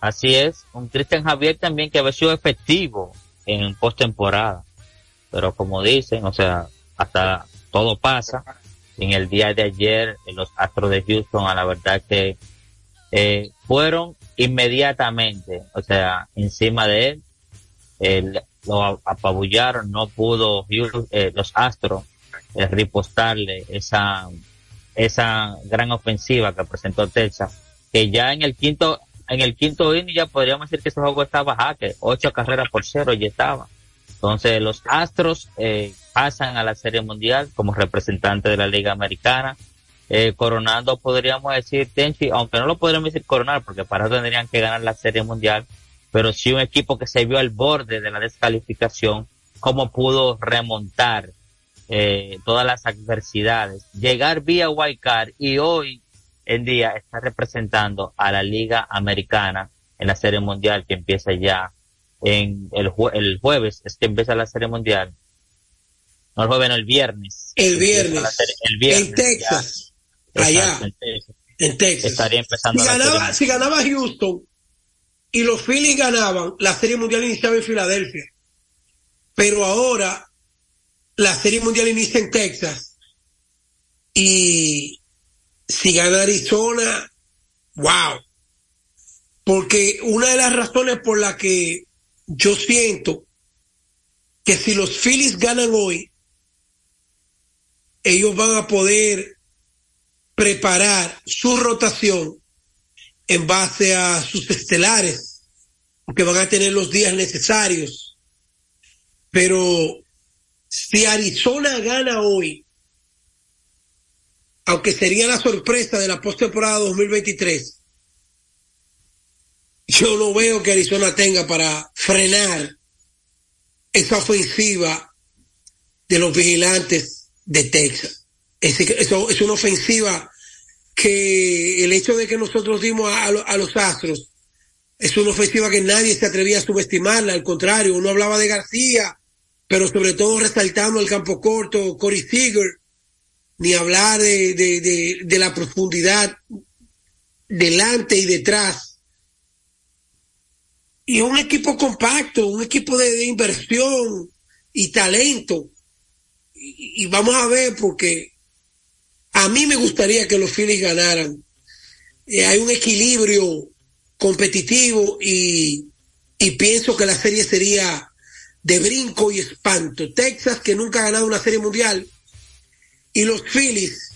Q: Así es, un Cristian Javier también que había sido efectivo en postemporada. Pero como dicen, o sea, hasta todo pasa. En el día de ayer, los Astros de Houston, a la verdad que eh, fueron inmediatamente, o sea, encima de él, lo apabullaron, no pudo eh, los Astros eh, ripostarle esa, esa gran ofensiva que presentó Texas, que ya en el quinto, en el quinto inning ya podríamos decir que ese juego estaba jaque, ocho carreras por cero ya estaba. Entonces los Astros eh, pasan a la Serie Mundial como representante de la Liga Americana, eh, coronando, podríamos decir, Tenchi, aunque no lo podríamos decir coronar, porque para eso tendrían que ganar la Serie Mundial, pero sí un equipo que se vio al borde de la descalificación, cómo pudo remontar eh, todas las adversidades, llegar vía Card y hoy en día está representando a la Liga Americana en la Serie Mundial que empieza ya en el, el jueves, es que empieza la Serie Mundial no el jueves, no, el viernes.
R: El viernes.
Q: el viernes.
R: En Texas. Allá. En Texas.
Q: Estaría empezando
R: si, ganaba, si ganaba Houston y los Phillies ganaban, la Serie Mundial iniciaba en Filadelfia. Pero ahora la Serie Mundial inicia en Texas. Y si gana Arizona, wow. Porque una de las razones por las que yo siento que si los Phillies ganan hoy, ellos van a poder preparar su rotación en base a sus estelares, porque van a tener los días necesarios. Pero si Arizona gana hoy, aunque sería la sorpresa de la postemporada 2023, yo no veo que Arizona tenga para frenar esa ofensiva de los vigilantes de Texas. Es, eso, es una ofensiva que el hecho de que nosotros dimos a, a, los Astros es una ofensiva que nadie se atrevía a subestimarla, al contrario, uno hablaba de García, pero sobre todo resaltando el campo corto, Corey Seager, ni hablar de, de, de, de la profundidad delante y detrás. Y un equipo compacto, un equipo de, inversión y talento. Y, y, vamos a ver porque a mí me gustaría que los Phillies ganaran. Eh, hay un equilibrio competitivo y, pienso que la serie sería de brinco y espanto. Texas, que nunca ha ganado una serie mundial, y los Phillies,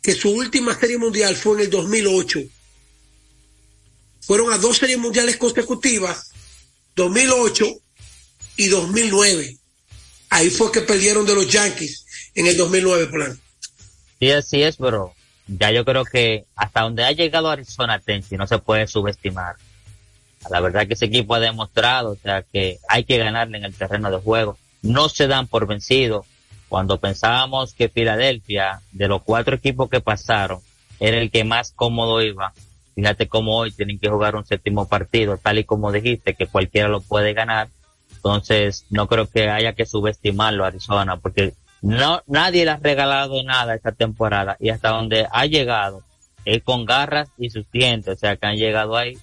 R: que su última serie mundial fue en el 2008. Fueron a dos series mundiales consecutivas, 2008 y 2009. Ahí fue que perdieron de los Yankees en el 2009, plan.
Q: Sí, así es, pero ya yo creo que hasta donde ha llegado Arizona Tensi no se puede subestimar. La verdad que ese equipo ha demostrado, o sea, que hay que ganarle en el terreno de juego. No se dan por vencidos. Cuando pensábamos que Filadelfia, de los cuatro equipos que pasaron, era el que más cómodo iba. Fíjate cómo hoy tienen que jugar un séptimo partido, tal y como dijiste, que cualquiera lo puede ganar. Entonces, no creo que haya que subestimarlo a Arizona, porque no, nadie le ha regalado nada esta temporada y hasta donde ha llegado es con garras y sus dientes, o sea, que han llegado ahí.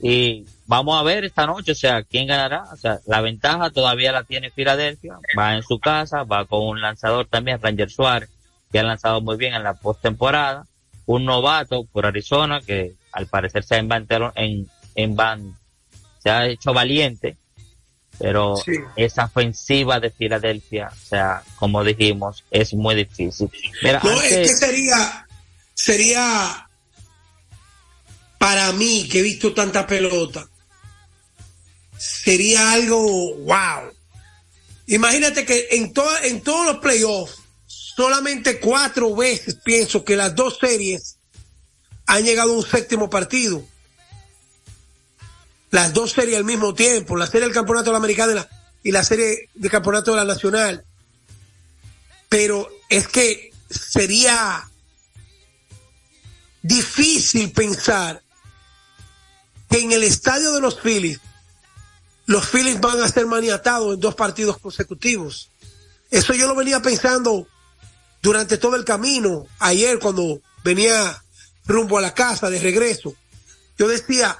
Q: Y vamos a ver esta noche, o sea, quién ganará. O sea, la ventaja todavía la tiene Filadelfia, va en su casa, va con un lanzador también, Ranger Suárez, que ha lanzado muy bien en la postemporada. Un novato por Arizona, que al parecer se ha inventado en, en van, se ha hecho valiente pero sí. esa ofensiva de Filadelfia, o sea, como dijimos, es muy difícil.
R: Mira, no, antes... es que sería, sería para mí que he visto tanta pelota, sería algo wow. Imagínate que en, to en todos los playoffs, solamente cuatro veces pienso que las dos series han llegado a un séptimo partido las dos series al mismo tiempo, la serie del campeonato de la americana y la, serie del campeonato de la nacional. Pero es que sería difícil pensar que en el estadio de los Phillies los Phillies van a ser maniatados en dos partidos consecutivos. Eso yo lo venía pensando durante todo el camino, ayer cuando venía rumbo a la casa de regreso. Yo decía,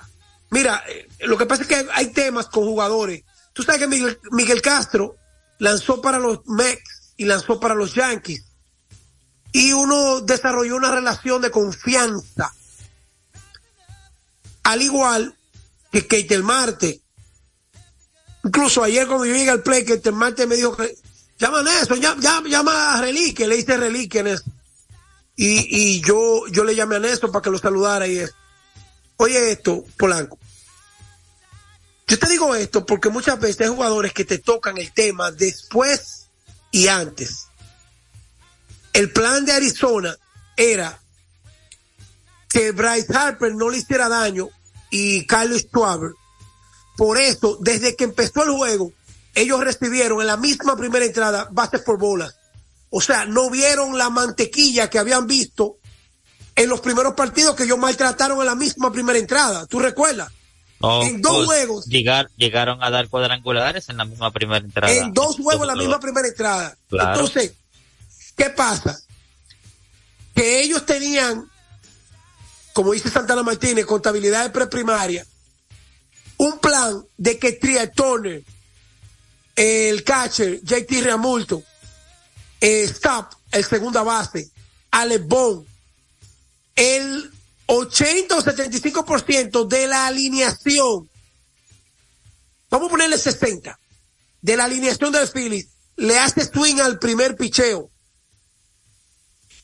R: Mira, lo que pasa es que hay temas con jugadores. Tú sabes que Miguel, Castro lanzó para los Mets y lanzó para los Yankees. Y uno desarrolló una relación de confianza. Al igual que Keitel Marte. Incluso ayer cuando yo llegué al play, Keitel Marte me dijo que llama a Nelson, llama, llama a Relique, le hice Relique en eso. Y, y yo, yo le llamé a Néstor para que lo saludara y eso. Oye esto, Polanco. Yo te digo esto porque muchas veces hay jugadores que te tocan el tema después y antes. El plan de Arizona era que Bryce Harper no le hiciera daño y Carlos Schwarber. Por eso, desde que empezó el juego, ellos recibieron en la misma primera entrada bases por bolas. O sea, no vieron la mantequilla que habían visto en los primeros partidos que ellos maltrataron en la misma primera entrada. ¿Tú recuerdas?
Q: No,
R: en dos
Q: pues,
R: juegos.
Q: Llegar, llegaron a dar cuadrangulares en la misma primera entrada.
R: En dos juegos en la misma primera entrada.
Q: Claro.
R: Entonces, ¿qué pasa? Que ellos tenían, como dice Santana Martínez, contabilidad de preprimaria, un plan de que Trier Turner, el catcher, JT Reamulto, eh, Stop, el segunda base, Alex Bond, el 80 o 75% de la alineación, vamos a ponerle 60, de la alineación del Phillies le hace swing al primer picheo.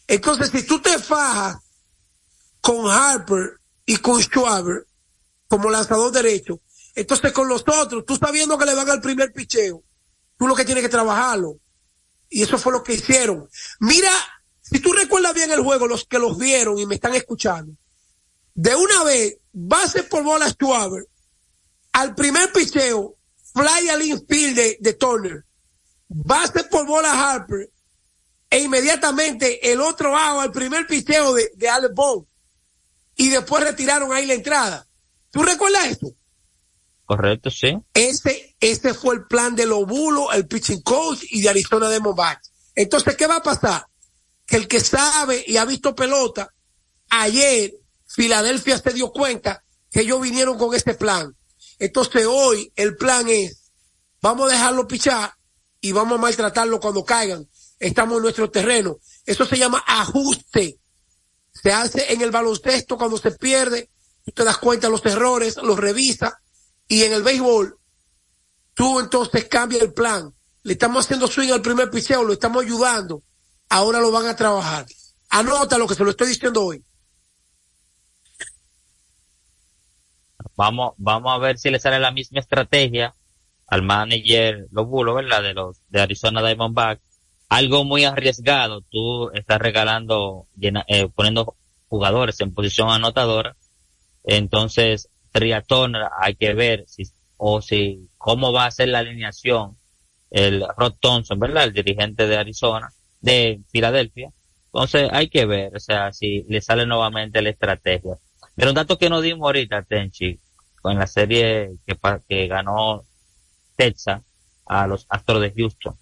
R: Entonces, si tú te fajas con Harper y con Schwaber como lanzador derecho, entonces con los otros, tú sabiendo que le van al primer picheo, tú lo que tienes que trabajarlo. Y eso fue lo que hicieron. Mira, si tú recuerdas bien el juego, los que los vieron y me están escuchando, de una vez, base por bola Schwaber, al primer picheo, fly al infield de, de Turner, base por bola Harper, e inmediatamente el otro bajo al primer picheo de, de Alex Bond, y después retiraron ahí la entrada. ¿Tú recuerdas esto?
Q: Correcto, sí.
R: Ese, ese fue el plan de Lobulo, el pitching coach y de Arizona Diamondbacks. Entonces, ¿qué va a pasar? Que el que sabe y ha visto pelota, ayer Filadelfia se dio cuenta que ellos vinieron con este plan. Entonces hoy el plan es, vamos a dejarlo pichar y vamos a maltratarlo cuando caigan. Estamos en nuestro terreno. Eso se llama ajuste. Se hace en el baloncesto cuando se pierde, tú te das cuenta de los errores, los revisa y en el béisbol, tú entonces cambias el plan. Le estamos haciendo swing al primer picheo, lo estamos ayudando. Ahora lo van a trabajar. Anota lo que se lo estoy diciendo hoy.
Q: Vamos, vamos a ver si le sale la misma estrategia al manager Lobulo, ¿verdad? De los de Arizona Diamondbacks. Algo muy arriesgado. Tú estás regalando, eh, poniendo jugadores en posición anotadora. Entonces, triatón hay que ver si, o si, cómo va a ser la alineación el Rod Thompson, ¿verdad? El dirigente de Arizona, de Filadelfia. Entonces hay que ver, o sea, si le sale nuevamente la estrategia. Pero un dato que no dimos ahorita, Tenchi, con la serie que, ganó Texas a los Astros de Houston,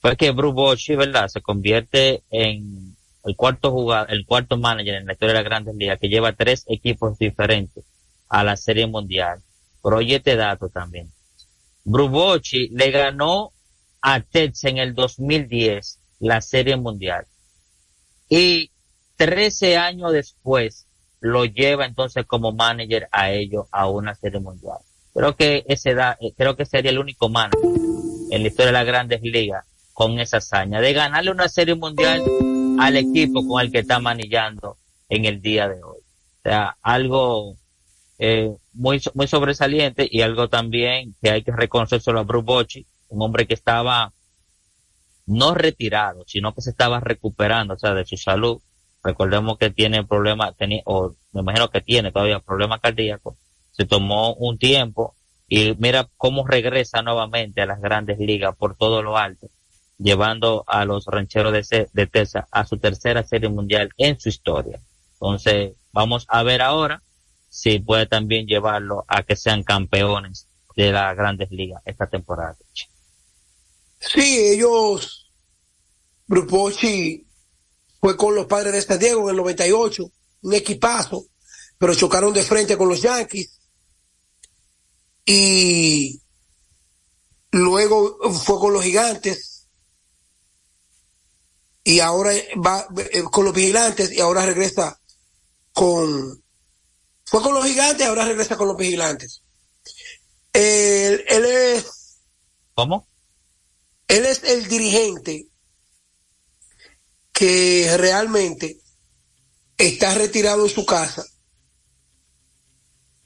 Q: fue que Bruce Bochy, ¿verdad? Se convierte en el cuarto jugador, el cuarto manager en la historia de la Grandes Ligas que lleva tres equipos diferentes a la Serie Mundial. Pero oye este dato también. Brubochi le ganó a Texas en el 2010 la Serie Mundial. Y 13 años después lo lleva entonces como manager a ellos a una Serie Mundial. Creo que ese da, eh, creo que sería el único manager en la historia de las grandes ligas con esa hazaña de ganarle una Serie Mundial al equipo con el que está manillando en el día de hoy. O sea, algo eh, muy, muy sobresaliente y algo también que hay que reconocer solo a Bruce Bochy, un hombre que estaba no retirado, sino que se estaba recuperando, o sea, de su salud. Recordemos que tiene problemas, tenía, o me imagino que tiene todavía problemas cardíacos. Se tomó un tiempo y mira cómo regresa nuevamente a las grandes ligas por todo lo alto, llevando a los rancheros de, de a su tercera serie mundial en su historia. Entonces, vamos a ver ahora si puede también llevarlo a que sean campeones de las grandes ligas esta temporada.
R: Sí, ellos, Brupochi fue con los padres de San Diego en el 98, un equipazo, pero chocaron de frente con los Yankees. Y luego fue con los gigantes. Y ahora va eh, con los vigilantes y ahora regresa con, fue con los gigantes, ahora regresa con los vigilantes. Él, él es.
Q: ¿Cómo?
R: Él es el dirigente que realmente está retirado en su casa.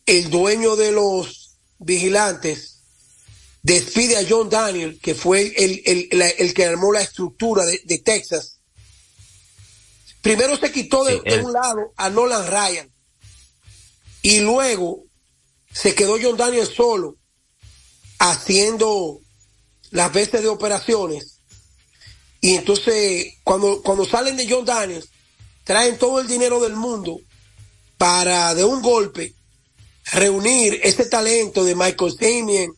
R: El dueño de los vigilantes despide a John Daniel, que fue el, el, el que armó la estructura de, de, Texas. Primero se quitó de, sí, de un lado a Nolan Ryan y luego se quedó John Daniel solo haciendo las veces de operaciones. Y entonces, cuando, cuando salen de John Daniels, traen todo el dinero del mundo para de un golpe reunir ese talento de Michael Simien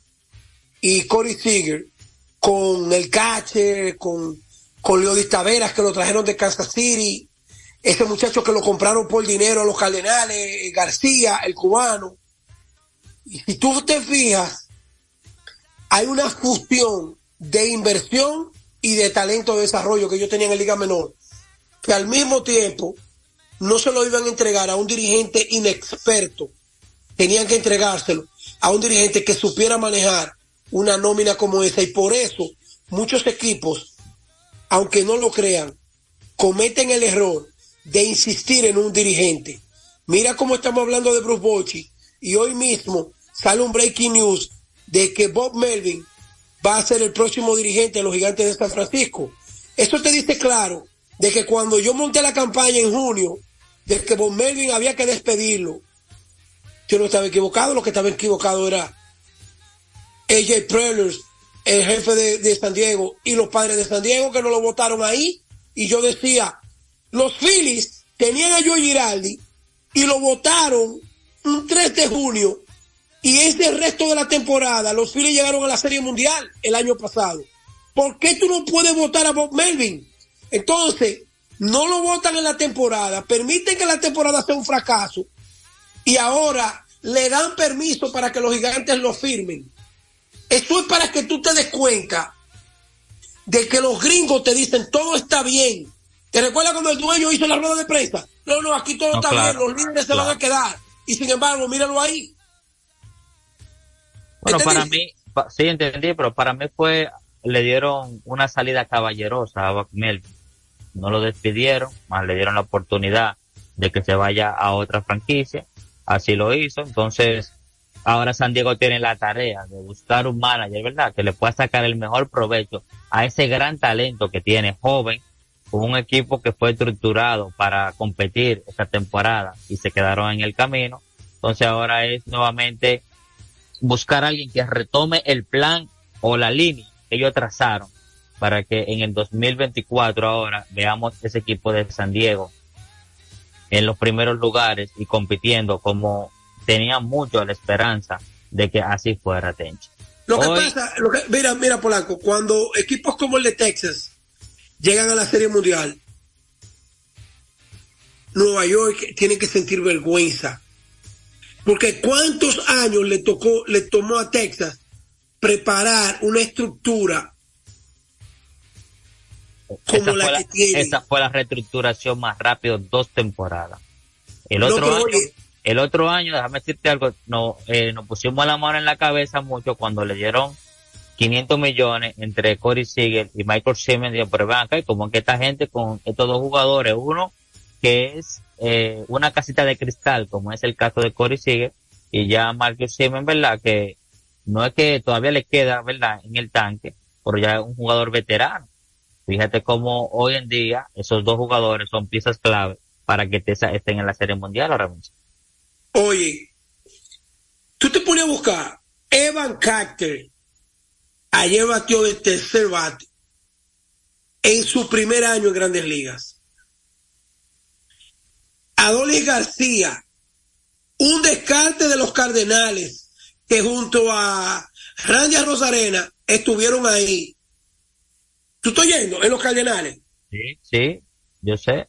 R: y Corey Seager con el catcher, con, con Leodis Taveras que lo trajeron de Kansas City, ese muchacho que lo compraron por dinero a los Cardenales, García, el cubano. Y si tú te fijas, hay una fusión de inversión y de talento de desarrollo que ellos tenían en Liga Menor, que al mismo tiempo no se lo iban a entregar a un dirigente inexperto, tenían que entregárselo a un dirigente que supiera manejar una nómina como esa y por eso muchos equipos, aunque no lo crean, cometen el error de insistir en un dirigente. Mira cómo estamos hablando de Bruce Bochy y hoy mismo sale un breaking news de que Bob Melvin va a ser el próximo dirigente de los gigantes de San Francisco. Eso te dice claro de que cuando yo monté la campaña en junio, de que Bob Melvin había que despedirlo, yo no estaba equivocado, lo que estaba equivocado era AJ Preller, el jefe de, de, San Diego, y los padres de San Diego que no lo votaron ahí. Y yo decía, los Phillies tenían a Joe Giraldi y lo votaron un 3 de junio. Y ese resto de la temporada, los Phillies llegaron a la Serie Mundial el año pasado. ¿Por qué tú no puedes votar a Bob Melvin? Entonces, no lo votan en la temporada, permiten que la temporada sea un fracaso y ahora le dan permiso para que los gigantes lo firmen. Eso es para que tú te des cuenta de que los gringos te dicen todo está bien. ¿Te recuerdas cuando el dueño hizo la rueda de prensa? No, no, aquí todo
Q: No,
R: está
Q: claro,
R: bien, los líderes se van a quedar. Y sin embargo, míralo ahí.
Q: Bueno, para mí, pa- sí entendí, pero para mí fue, le dieron una salida caballerosa a Melvin. No lo despidieron, más le dieron la oportunidad de que se vaya a otra franquicia. Así lo hizo. Entonces, ahora San Diego tiene la tarea de buscar un manager, ¿verdad? Que le pueda sacar el mejor provecho a ese gran talento que tiene, joven, con un equipo que fue estructurado para competir esta temporada y se quedaron en el camino. Entonces ahora es nuevamente buscar a alguien que retome el plan o la línea que ellos trazaron para que en el 2024 ahora veamos ese equipo de San Diego en los primeros lugares y compitiendo como tenía mucho la esperanza de que así fuera Tenchi.
R: Lo que
Q: Hoy-
R: pasa, lo que- mira, mira, Polanco, cuando equipos como el de Texas llegan a la Serie Mundial, Nueva York tiene que sentir vergüenza. Porque cuántos años le tocó, le tomó a Texas preparar una estructura como
Q: esa,
R: la
Q: fue
R: que tiene.
Q: esa fue la reestructuración más rápido dos temporadas. El otro año,
R: oye-
Q: el otro año, déjame decirte algo, no, eh, nos pusimos la mano en la cabeza mucho cuando le dieron 500 millones entre Corey Seager y Michael Simmons. Digo, pero vean acá, y como que esta gente con estos dos jugadores, uno que es eh, una casita de cristal, como es el caso de Corey Seager, y ya Michael Simmons, ¿verdad? Que no es que todavía le queda, ¿verdad? En el tanque, pero ya es un jugador veterano. Fíjate cómo hoy en día esos dos jugadores son piezas clave para que Tesa estén en la Serie Mundial ahora mismo.
R: Oye, tú te pones a buscar Evan Carter, ayer batió de tercer bate en su primer año en Grandes Ligas. Adolis García, un descarte de los Cardenales que junto a Randy Rosarena estuvieron ahí. ¿Tú estás yendo en los Cardenales?
Q: Sí, sí, yo sé.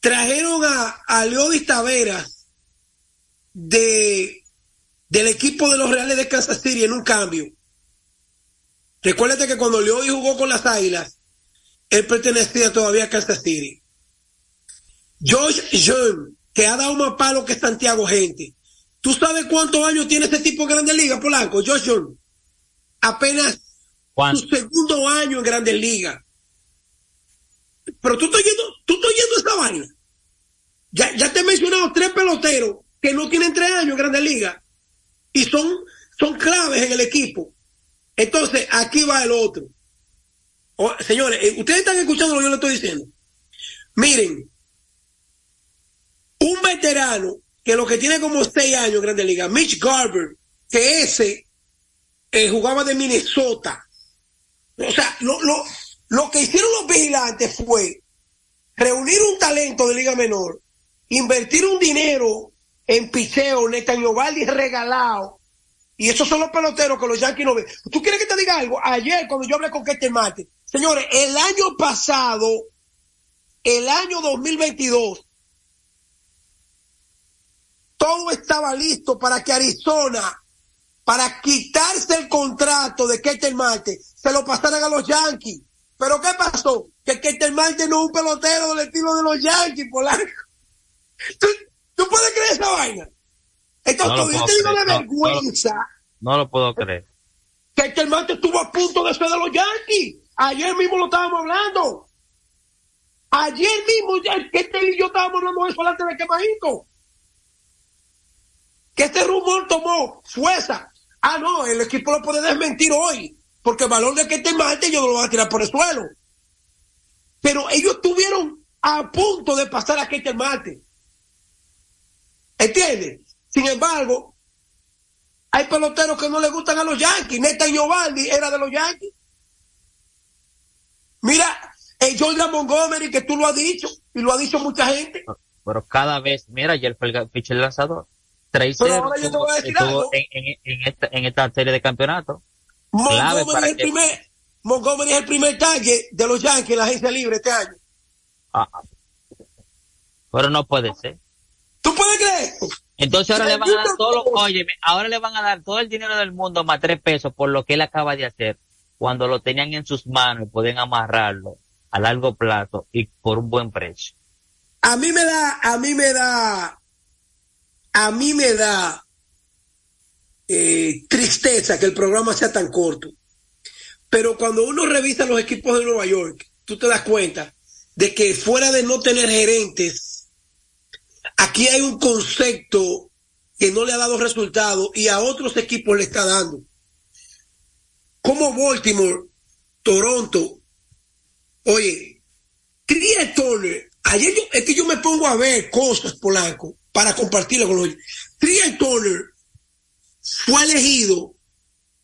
R: trajeron a, a Leodis Taveras de, del equipo de los Reales de Kansas City en un cambio. Recuérdate que cuando Leodis jugó con las Águilas, él pertenecía todavía a Kansas City. Josh John, que ha dado más palo que Santiago Gente. ¿Tú sabes cuántos años tiene este tipo en Grandes Ligas, Polanco? Josh John. Apenas su segundo año en Grandes Ligas. Pero tú estás yendo, tú estás yendo esta vaina. Ya, ya te he mencionado tres peloteros que no tienen tres años en Grandes Ligas y son, son claves en el equipo. Entonces, aquí va el otro. O- señores, eh, ustedes están escuchando lo que yo le estoy diciendo. Miren, un veterano que lo que tiene como seis años en Grandes Ligas, Mitch Garber, que ese eh, jugaba de Minnesota. O sea, lo, lo, lo que hicieron los vigilantes fue reunir un talento de Liga Menor, invertir un dinero en picheo, Netanyahu Valdi regalado, y esos son los peloteros que los Yankees no ven. ¿Tú quieres que te diga algo? Ayer, cuando yo hablé con Kester Marte, señores, el año pasado, el año 2022, todo estaba listo para que Arizona, para quitarse el contrato de Ketel Marte, se lo pasaran a los Yankees. Pero ¿qué pasó? Que Ketel Marte no es un pelotero del estilo de los Yankees, Polanco. (laughs) ¿Tú, tú puedes creer esa vaina? Entonces,
Q: No
R: yo te digo
Q: creer,
R: de
Q: no,
R: vergüenza,
Q: No lo puedo creer.
R: Que el Marte estuvo a punto de ser de los Yankees. Ayer mismo lo estábamos hablando. Ayer mismo, que este y yo estábamos hablando de eso delante de Quemajito. Que este rumor tomó fuerza. Ah, no, el equipo lo puede desmentir hoy. Porque el valor de que este Marte yo lo van a tirar por el suelo. Pero ellos estuvieron a punto de pasar a Ketel Marte. ¿Entiendes? Sin embargo, hay peloteros que no le gustan a los Yankees. Neta Giovaldi era de los Yankees. Mira, el Jordan Montgomery, que tú lo has dicho, y lo ha dicho mucha gente.
Q: Pero cada vez, mira, ayer fue el pitcher lanzador. Tracer estuvo, estuvo en, en, en, esta, en esta serie de campeonato.
R: Montgomery es, el primer, Montgomery es el primer target de los Yankees en la agencia libre este año.
Q: Ah, pero no puede ser.
R: ¿Tú puedes creer?
Q: Entonces ahora le van a dar todo, oye, ahora le van a dar todo el dinero del mundo más tres pesos por lo que él acaba de hacer, cuando lo tenían en sus manos y pueden amarrarlo a largo plazo y por un buen precio.
R: A mí me da, a mí me da, a mí me da eh, tristeza que el programa sea tan corto. Pero cuando uno revisa los equipos de Nueva York, tú te das cuenta de que fuera de no tener gerentes, aquí hay un concepto que no le ha dado resultado y a otros equipos le está dando. Como Baltimore, Toronto, oye, Turner, ayer yo, es que yo me pongo a ver cosas, Polanco, para compartirlo con los Turner fue elegido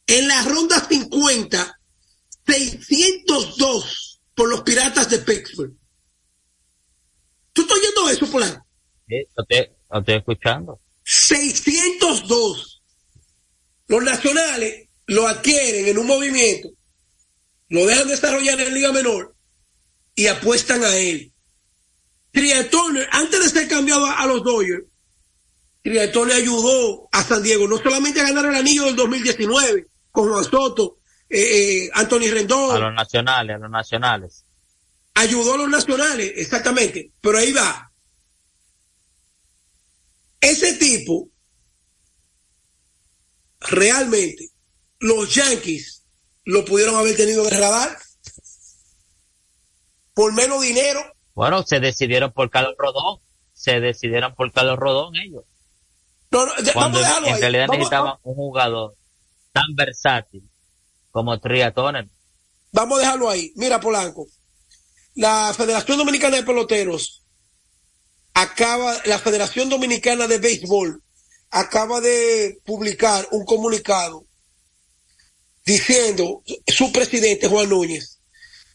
R: en la ronda 50 602 por los piratas de Pittsburgh. ¿Tú estás oyendo eso, Polanco?
Q: Sí, lo estoy, lo estoy escuchando.
R: 602. Los nacionales lo adquieren en un movimiento, lo dejan desarrollar en la Liga Menor y apuestan a él. Turner, antes de ser cambiado a, a los Dodgers, Turner ayudó a San Diego no solamente a ganar el anillo del 2019 con Juan Soto, eh, eh, Anthony Rendón.
Q: A los nacionales, a los nacionales.
R: Ayudó a los nacionales, exactamente. Pero ahí va. Ese tipo, realmente, los Yankees lo pudieron haber tenido en el radar por menos dinero.
Q: Bueno, se decidieron por Carlos Rodón. Se decidieron por Carlos Rodón ellos.
R: No, no, ya,
Q: Cuando
R: vamos a dejarlo
Q: en
R: ahí.
Q: realidad
R: Vamos-
Q: necesitaban un jugador tan versátil como Triatoner.
R: Vamos a dejarlo ahí. Mira, Polanco. La Federación Dominicana de Peloteros acaba, la Federación Dominicana de Béisbol acaba de publicar un comunicado diciendo, su presidente Juan Núñez,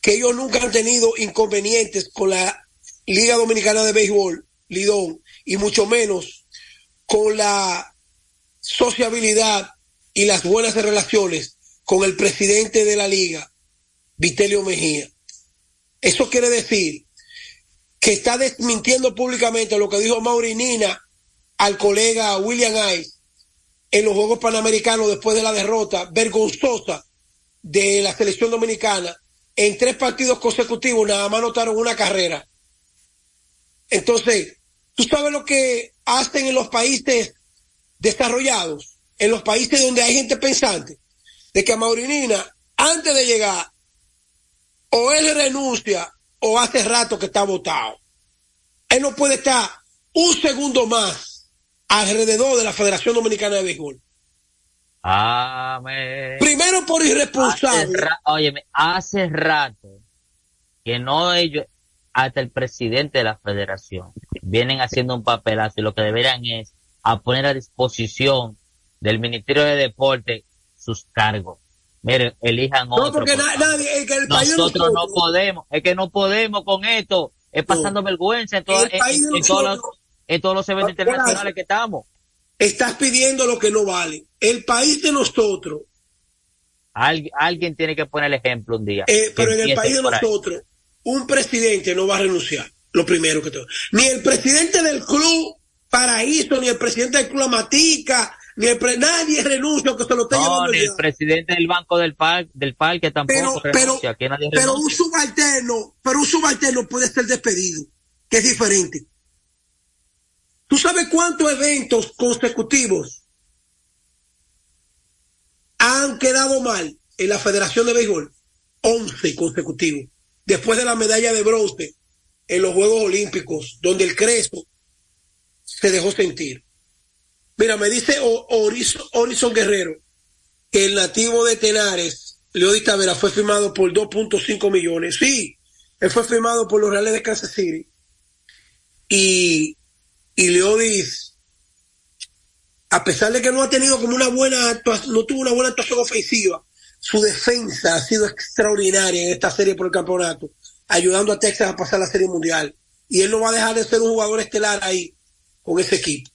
R: que ellos nunca han tenido inconvenientes con la Liga Dominicana de Béisbol, Lidón, y mucho menos con la sociabilidad y las buenas relaciones con el presidente de la liga, Vitelio Mejía. Eso quiere decir que está desmintiendo públicamente lo que dijo Maurinina al colega William Ice en los Juegos Panamericanos después de la derrota vergonzosa de la selección dominicana. En tres partidos consecutivos nada más anotaron una carrera. Entonces, ¿tú sabes lo que hacen en los países desarrollados? En los países donde hay gente pensante. De que a Maurinina, antes de llegar, o él renuncia o hace rato que está votado. Él no puede estar un segundo más alrededor de la Federación Dominicana de Béisbol.
Q: Amén.
R: Primero por irresponsable.
Q: óyeme, hace rato que no ellos, hasta el presidente de la federación, vienen haciendo un papelazo y lo que deberían es a poner a disposición del Ministerio de Deporte sus cargos. Miren, elijan
R: No,
Q: otro.
R: porque
Q: por
R: nadie, es que el
Q: Nosotros no podemos, es que no podemos con esto, es pasando vergüenza en, todos los, en todos los eventos internacionales que estamos.
R: Estás pidiendo lo que no vale. El país de nosotros,
Q: Al- alguien tiene que poner el ejemplo un día.
R: eh,
Q: que
R: pero en el país de
Q: ahí.
R: nosotros, un presidente no va a renunciar. Lo primero que todo. Ni el presidente del club Paraíso, ni el presidente del club La Matica, ni el pre- nadie renuncia aunque se lo esté
Q: No,
R: llevando
Q: ni
R: el
Q: presidente del banco del, par- del parque tampoco
R: Pero-
Q: renuncia. Nadie
R: Pero un subalterno, pero un subalterno puede ser despedido, que es diferente. ¿Tú sabes cuántos eventos consecutivos han quedado mal en la Federación de Béisbol 11 consecutivos. Después de la medalla de bronce en los Juegos Olímpicos, donde el Crespo se dejó sentir. Mira, me dice Horizon Guerrero que el nativo de Tenares, Leodis Tavera, fue firmado por 2.5 millones. Sí, él fue firmado por los Reales de Kansas City. Y, y Leodis, a pesar de que no ha tenido como una buena actuación, no tuvo una buena actuación ofensiva, su defensa ha sido extraordinaria en esta serie por el campeonato, ayudando a Texas a pasar la serie mundial. Y él no va a dejar de ser un jugador estelar ahí con ese equipo.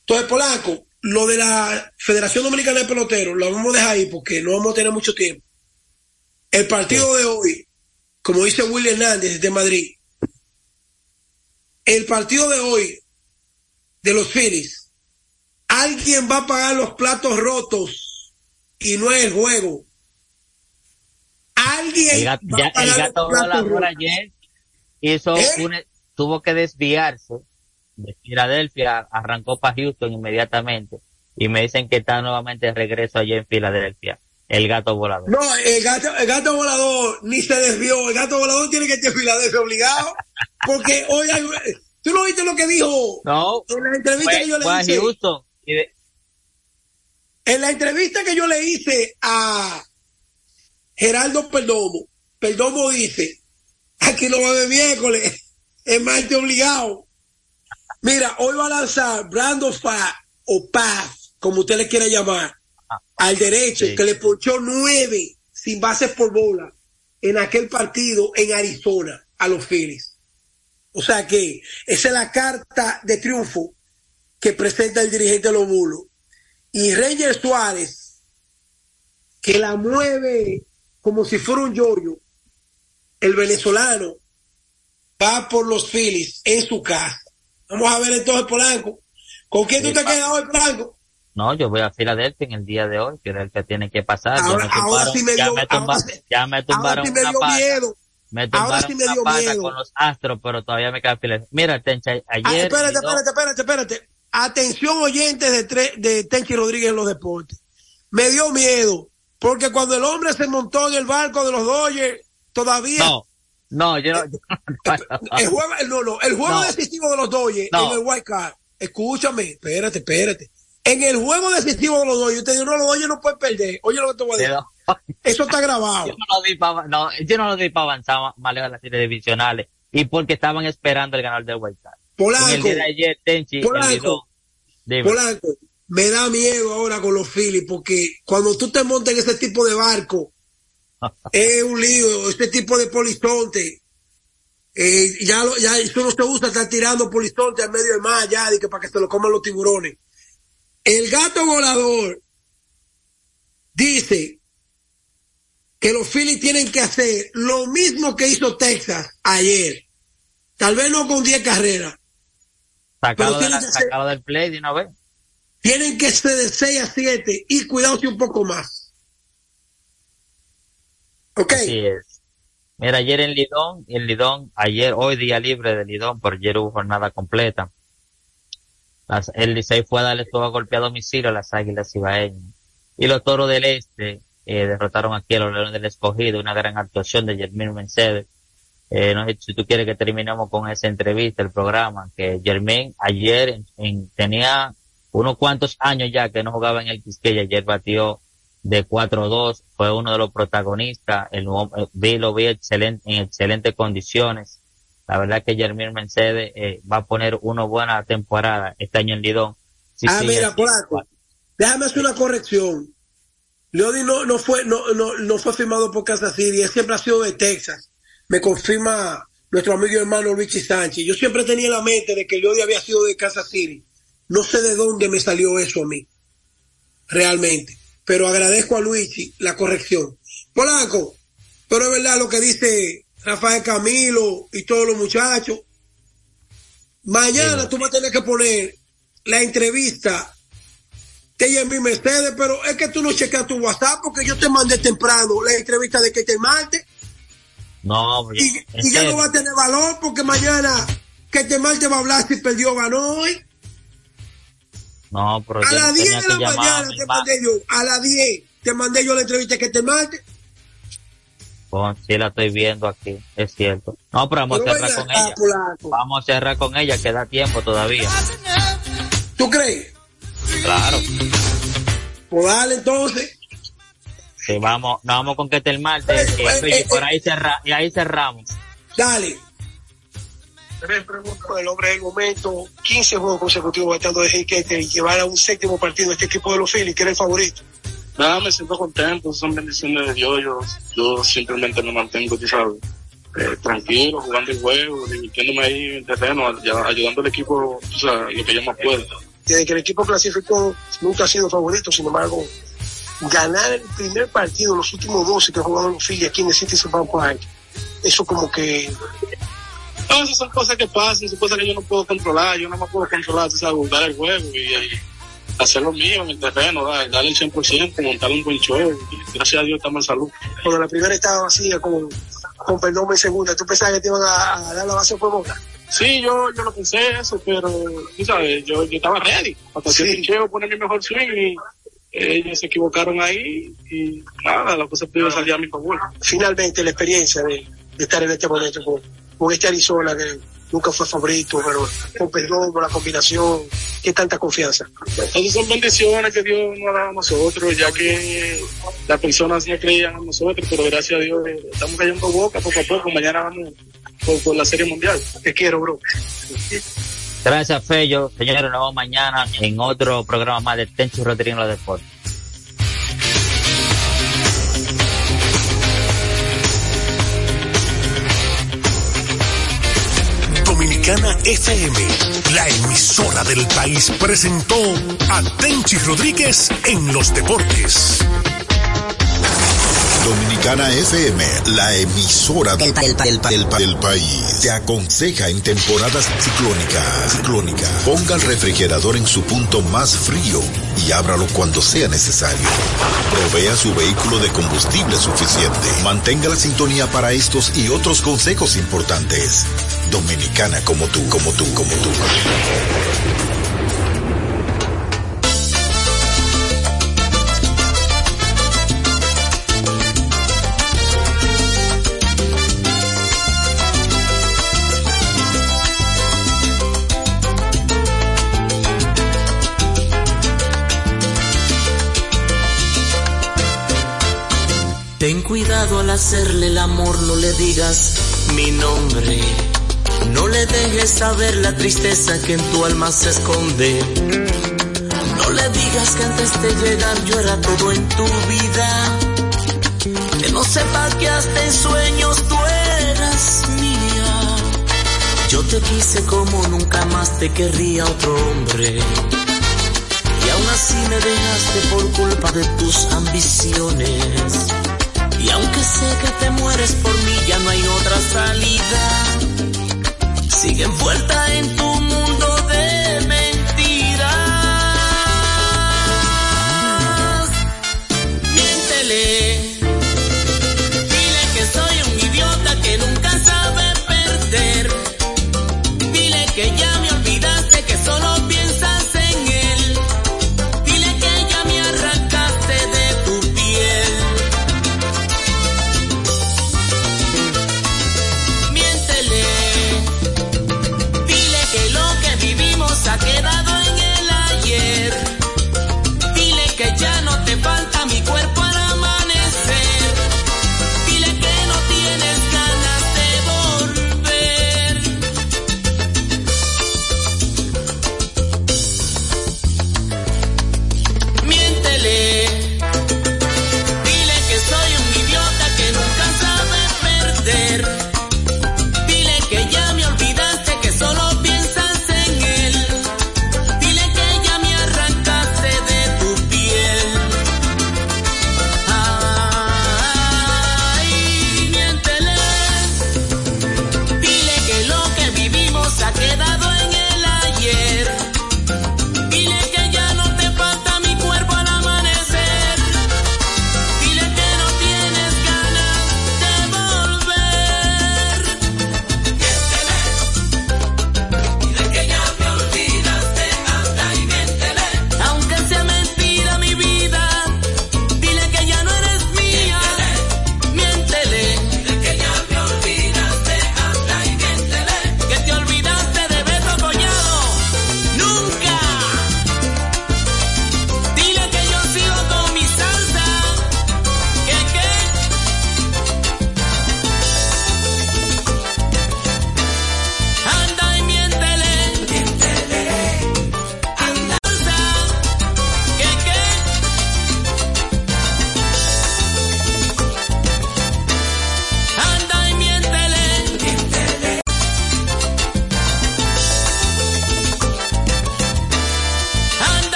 R: Entonces, Polanco, lo de la Federación Dominicana de Peloteros, lo vamos a dejar ahí porque no vamos a tener mucho tiempo. El partido de hoy, como dice William Hernández de Madrid, el partido de hoy de los Phillies, alguien va a pagar los platos rotos y no es el juego. Alguien
Q: el gato,
R: va a pagar
Q: el gato
R: los platos rotos.
Q: ayer hizo
R: ¿Eh?
Q: un- tuvo que desviarse de Filadelfia, arrancó para Houston inmediatamente y me dicen que está nuevamente de regreso allí en Filadelfia. El gato volador.
R: No, el gato, el gato volador ni se desvió. El gato volador tiene que estar Filadelfia obligado. Porque hoy hay, tú no viste lo que dijo
Q: No,
R: en la entrevista
Q: fue,
R: que yo le hice.
Q: Houston. de-
R: En la entrevista que yo le hice a Geraldo Perdomo, Perdomo dice, aquí no va a haber miércoles, es martes obligado. Mira, hoy va a lanzar Brandon Fa o Paz, como usted le quiera llamar, al derecho,
Q: Sí.
R: que le ponchó nueve sin bases por bola en aquel partido en Arizona a los Phillies. O sea que esa es la carta de triunfo que presenta el dirigente de los Bulos. Y Ranger Suárez, que la mueve como si fuera un yoyo, el venezolano, va por los Phillies en su casa. Vamos a ver entonces Polanco. ¿Con quién tú te quedas hoy, Polanco?
Q: No, yo voy a Filadelfia en el día de hoy, que era el que tiene que pasar. Ya
R: Ahora-
Q: me tumbaron,
R: ahora sí me
Q: ya
R: dio-
Q: me tumba-
R: ahora sí-
Q: ya me
R: Ahora
Q: tumbaron
R: sí me
Q: una
R: dio miedo.
Q: Me
R: Ahora
Q: tumbaron
R: sí me
Q: una
R: dio
Q: pata
R: miedo.
Q: con los astros, pero todavía me queda Filadelfia. Mira, Tencha,
R: Ah,
Q: ayer.
R: espérate,
Q: Lidón-
R: espérate, espérate, espérate. Atención oyentes de, tre- de Tenchi Rodríguez en los deportes. Me dio miedo, porque cuando el hombre se montó en el barco de los Dodgers, todavía
Q: No, no, yo no.
R: el juego, no, no, el juego
Q: No.
R: decisivo de los Dodgers en el White Card. Escúchame, espérate, espérate. En el juego decisivo de los Dodgers, usted dijo, no, los Dodgers no pueden perder. Oye lo que te voy a decir. Eso está grabado.
Q: yo no lo di para no, no avanzar más, lejos de las series divisionales y porque estaban esperando el ganador del White Card.
R: Polanco.
Q: En el día de ayer, Tenchi,
R: Polanco. Polanco, me da miedo ahora con los Phillies porque cuando tú te montas en ese tipo de barco, (laughs) es un lío, este tipo de polizonte. Eh, ya, lo, ya eso no se usa estar tirando polizonte al medio del mar ya, de que para que se lo coman los tiburones. El gato volador dice que los Phillies tienen que hacer lo mismo que hizo Texas ayer. Tal vez no con 10 carreras,
Q: de la- sacalo del play de una vez.
R: tienen que ser de 6 a 7 y cuidarse un poco más. Ok.
Q: Así es. Mira, ayer en Lidón, en Lidón, ayer, hoy día libre de Lidón, pero ayer hubo jornada completa. El Licey fue a darle todo golpe a domicilio a las Águilas Ibaeñas. Y los Toros del Este eh, derrotaron aquí a los Leones del Escogido, una gran actuación de Jermín Mercedes. Eh, no sé si tú quieres que terminemos con esa entrevista, el programa, que Jermín ayer en- en- tenía unos cuantos años ya que no jugaba en el Quisqueya, ayer batió de 4-2, fue uno de los protagonistas, el, eh, vi, lo vi excelente, en excelentes condiciones. La verdad que Jermín Mercedes eh, va a poner una buena temporada este año en Lidón.
R: Ah, mira,
Q: así.
R: Polanco, déjame hacer una corrección. Leody no, no fue, no, no, no fue firmado por Kansas City, él siempre ha sido de Texas. Me confirma nuestro amigo y hermano Richie Sánchez. Yo siempre tenía en la mente de que Leody había sido de Kansas City. No sé de dónde me salió eso a mí. Realmente. Pero agradezco a Luigi la corrección. Polanco, pero es verdad lo que dice Rafael Camilo y todos los muchachos. Mañana tú vas a tener que poner la entrevista de Jeremy Mercedes, pero es que tú no checas tu WhatsApp porque yo te mandé temprano la entrevista de que te Marte
Q: No,
R: y, ya no va a tener valor porque mañana que te Marte va a hablar si perdió o ganó hoy.
Q: No, pero
R: A las
Q: no
R: 10
Q: tenía
R: de
Q: que
R: la mañana
Q: mi
R: te
Q: ma-
R: mandé yo, a las 10. te mandé yo la entrevista que te mate.
Q: Bon, sí, la estoy viendo aquí, es cierto. No, pero vamos a cerrar con ella. Vamos a cerrar con ella, que da tiempo todavía.
R: ¿Tú crees?
Q: Claro.
R: Pues dale entonces.
Q: Sí, vamos, nos vamos con que el martes
R: Eh,
Q: y, por ahí cerra, y ahí cerramos.
R: Dale. El hombre del momento, 15 juegos consecutivos batando de Jiquete y llevar a un séptimo partido a este equipo de los Phillies, que era el favorito.
S: Nada, me siento contento, son bendiciones de Dios, yo, yo simplemente me mantengo, tú sabes, eh, tranquilo, jugando el juego, divirtiéndome ahí en terreno, ayudando al equipo, tú sabes, lo que yo más puedo.
R: Desde que el equipo clasificó, nunca ha sido favorito, sin embargo, ganar el primer partido, los últimos 12 que jugaron los Phillies aquí en el Citizen Bank Park, eso como que
S: No, esas son cosas que pasan, son cosas que yo no puedo controlar, yo no más puedo controlar, tú sabes, jugar el juego y, y hacer lo mío en el terreno, dar- darle el 100%, montar un buen show, gracias a Dios estamos en salud.
R: cuando la primera estaba vacía con, con perdón en segunda, ¿tú pensabas que te iban a, a dar la base por boca?
S: Sí, yo, yo lo pensé eso, pero tú sabes, yo, yo estaba ready. Hasta que el pincheo poner mi mejor swing y ellos se equivocaron ahí y nada, la cosa pudo salir a mi favor.
R: Finalmente la experiencia de, de estar en este momento con, con este Arizona que nunca fue favorito, pero con perdón, con la combinación, qué tanta confianza.
S: Entonces son bendiciones que Dios nos ha dado a nosotros, ya que las personas ya creían en nosotros, pero gracias a Dios eh, estamos cayendo boca poco a poco. Mañana vamos por, por la Serie Mundial.
R: Te quiero, bro.
Q: Gracias, Fello. Señores, nos vemos mañana en otro programa más de Tencho Rodríguez en los deportes.
P: Dominicana FM, la emisora del país, presentó a Tenchi Rodríguez en los deportes.
T: Dominicana FM, la emisora del, país, te aconseja en temporadas ciclónicas. Ciclónica. Ponga el refrigerador en su punto más frío y ábralo cuando sea necesario. Provea su vehículo de combustible suficiente. Mantenga la sintonía para estos y otros consejos importantes. Dominicana como tú, como tú, como tú.
U: Ten cuidado al hacerle el amor, no le digas mi nombre. No le dejes saber la tristeza que en tu alma se esconde. No le digas que antes de llegar yo era todo en tu vida. Que no sepa que hasta en sueños tú eras mía. Yo te quise como nunca más te querría otro hombre. Y aún así me dejaste por culpa de tus ambiciones. Y aunque sé que te mueres por mí, ya no hay otra salida. Sigue envuelta en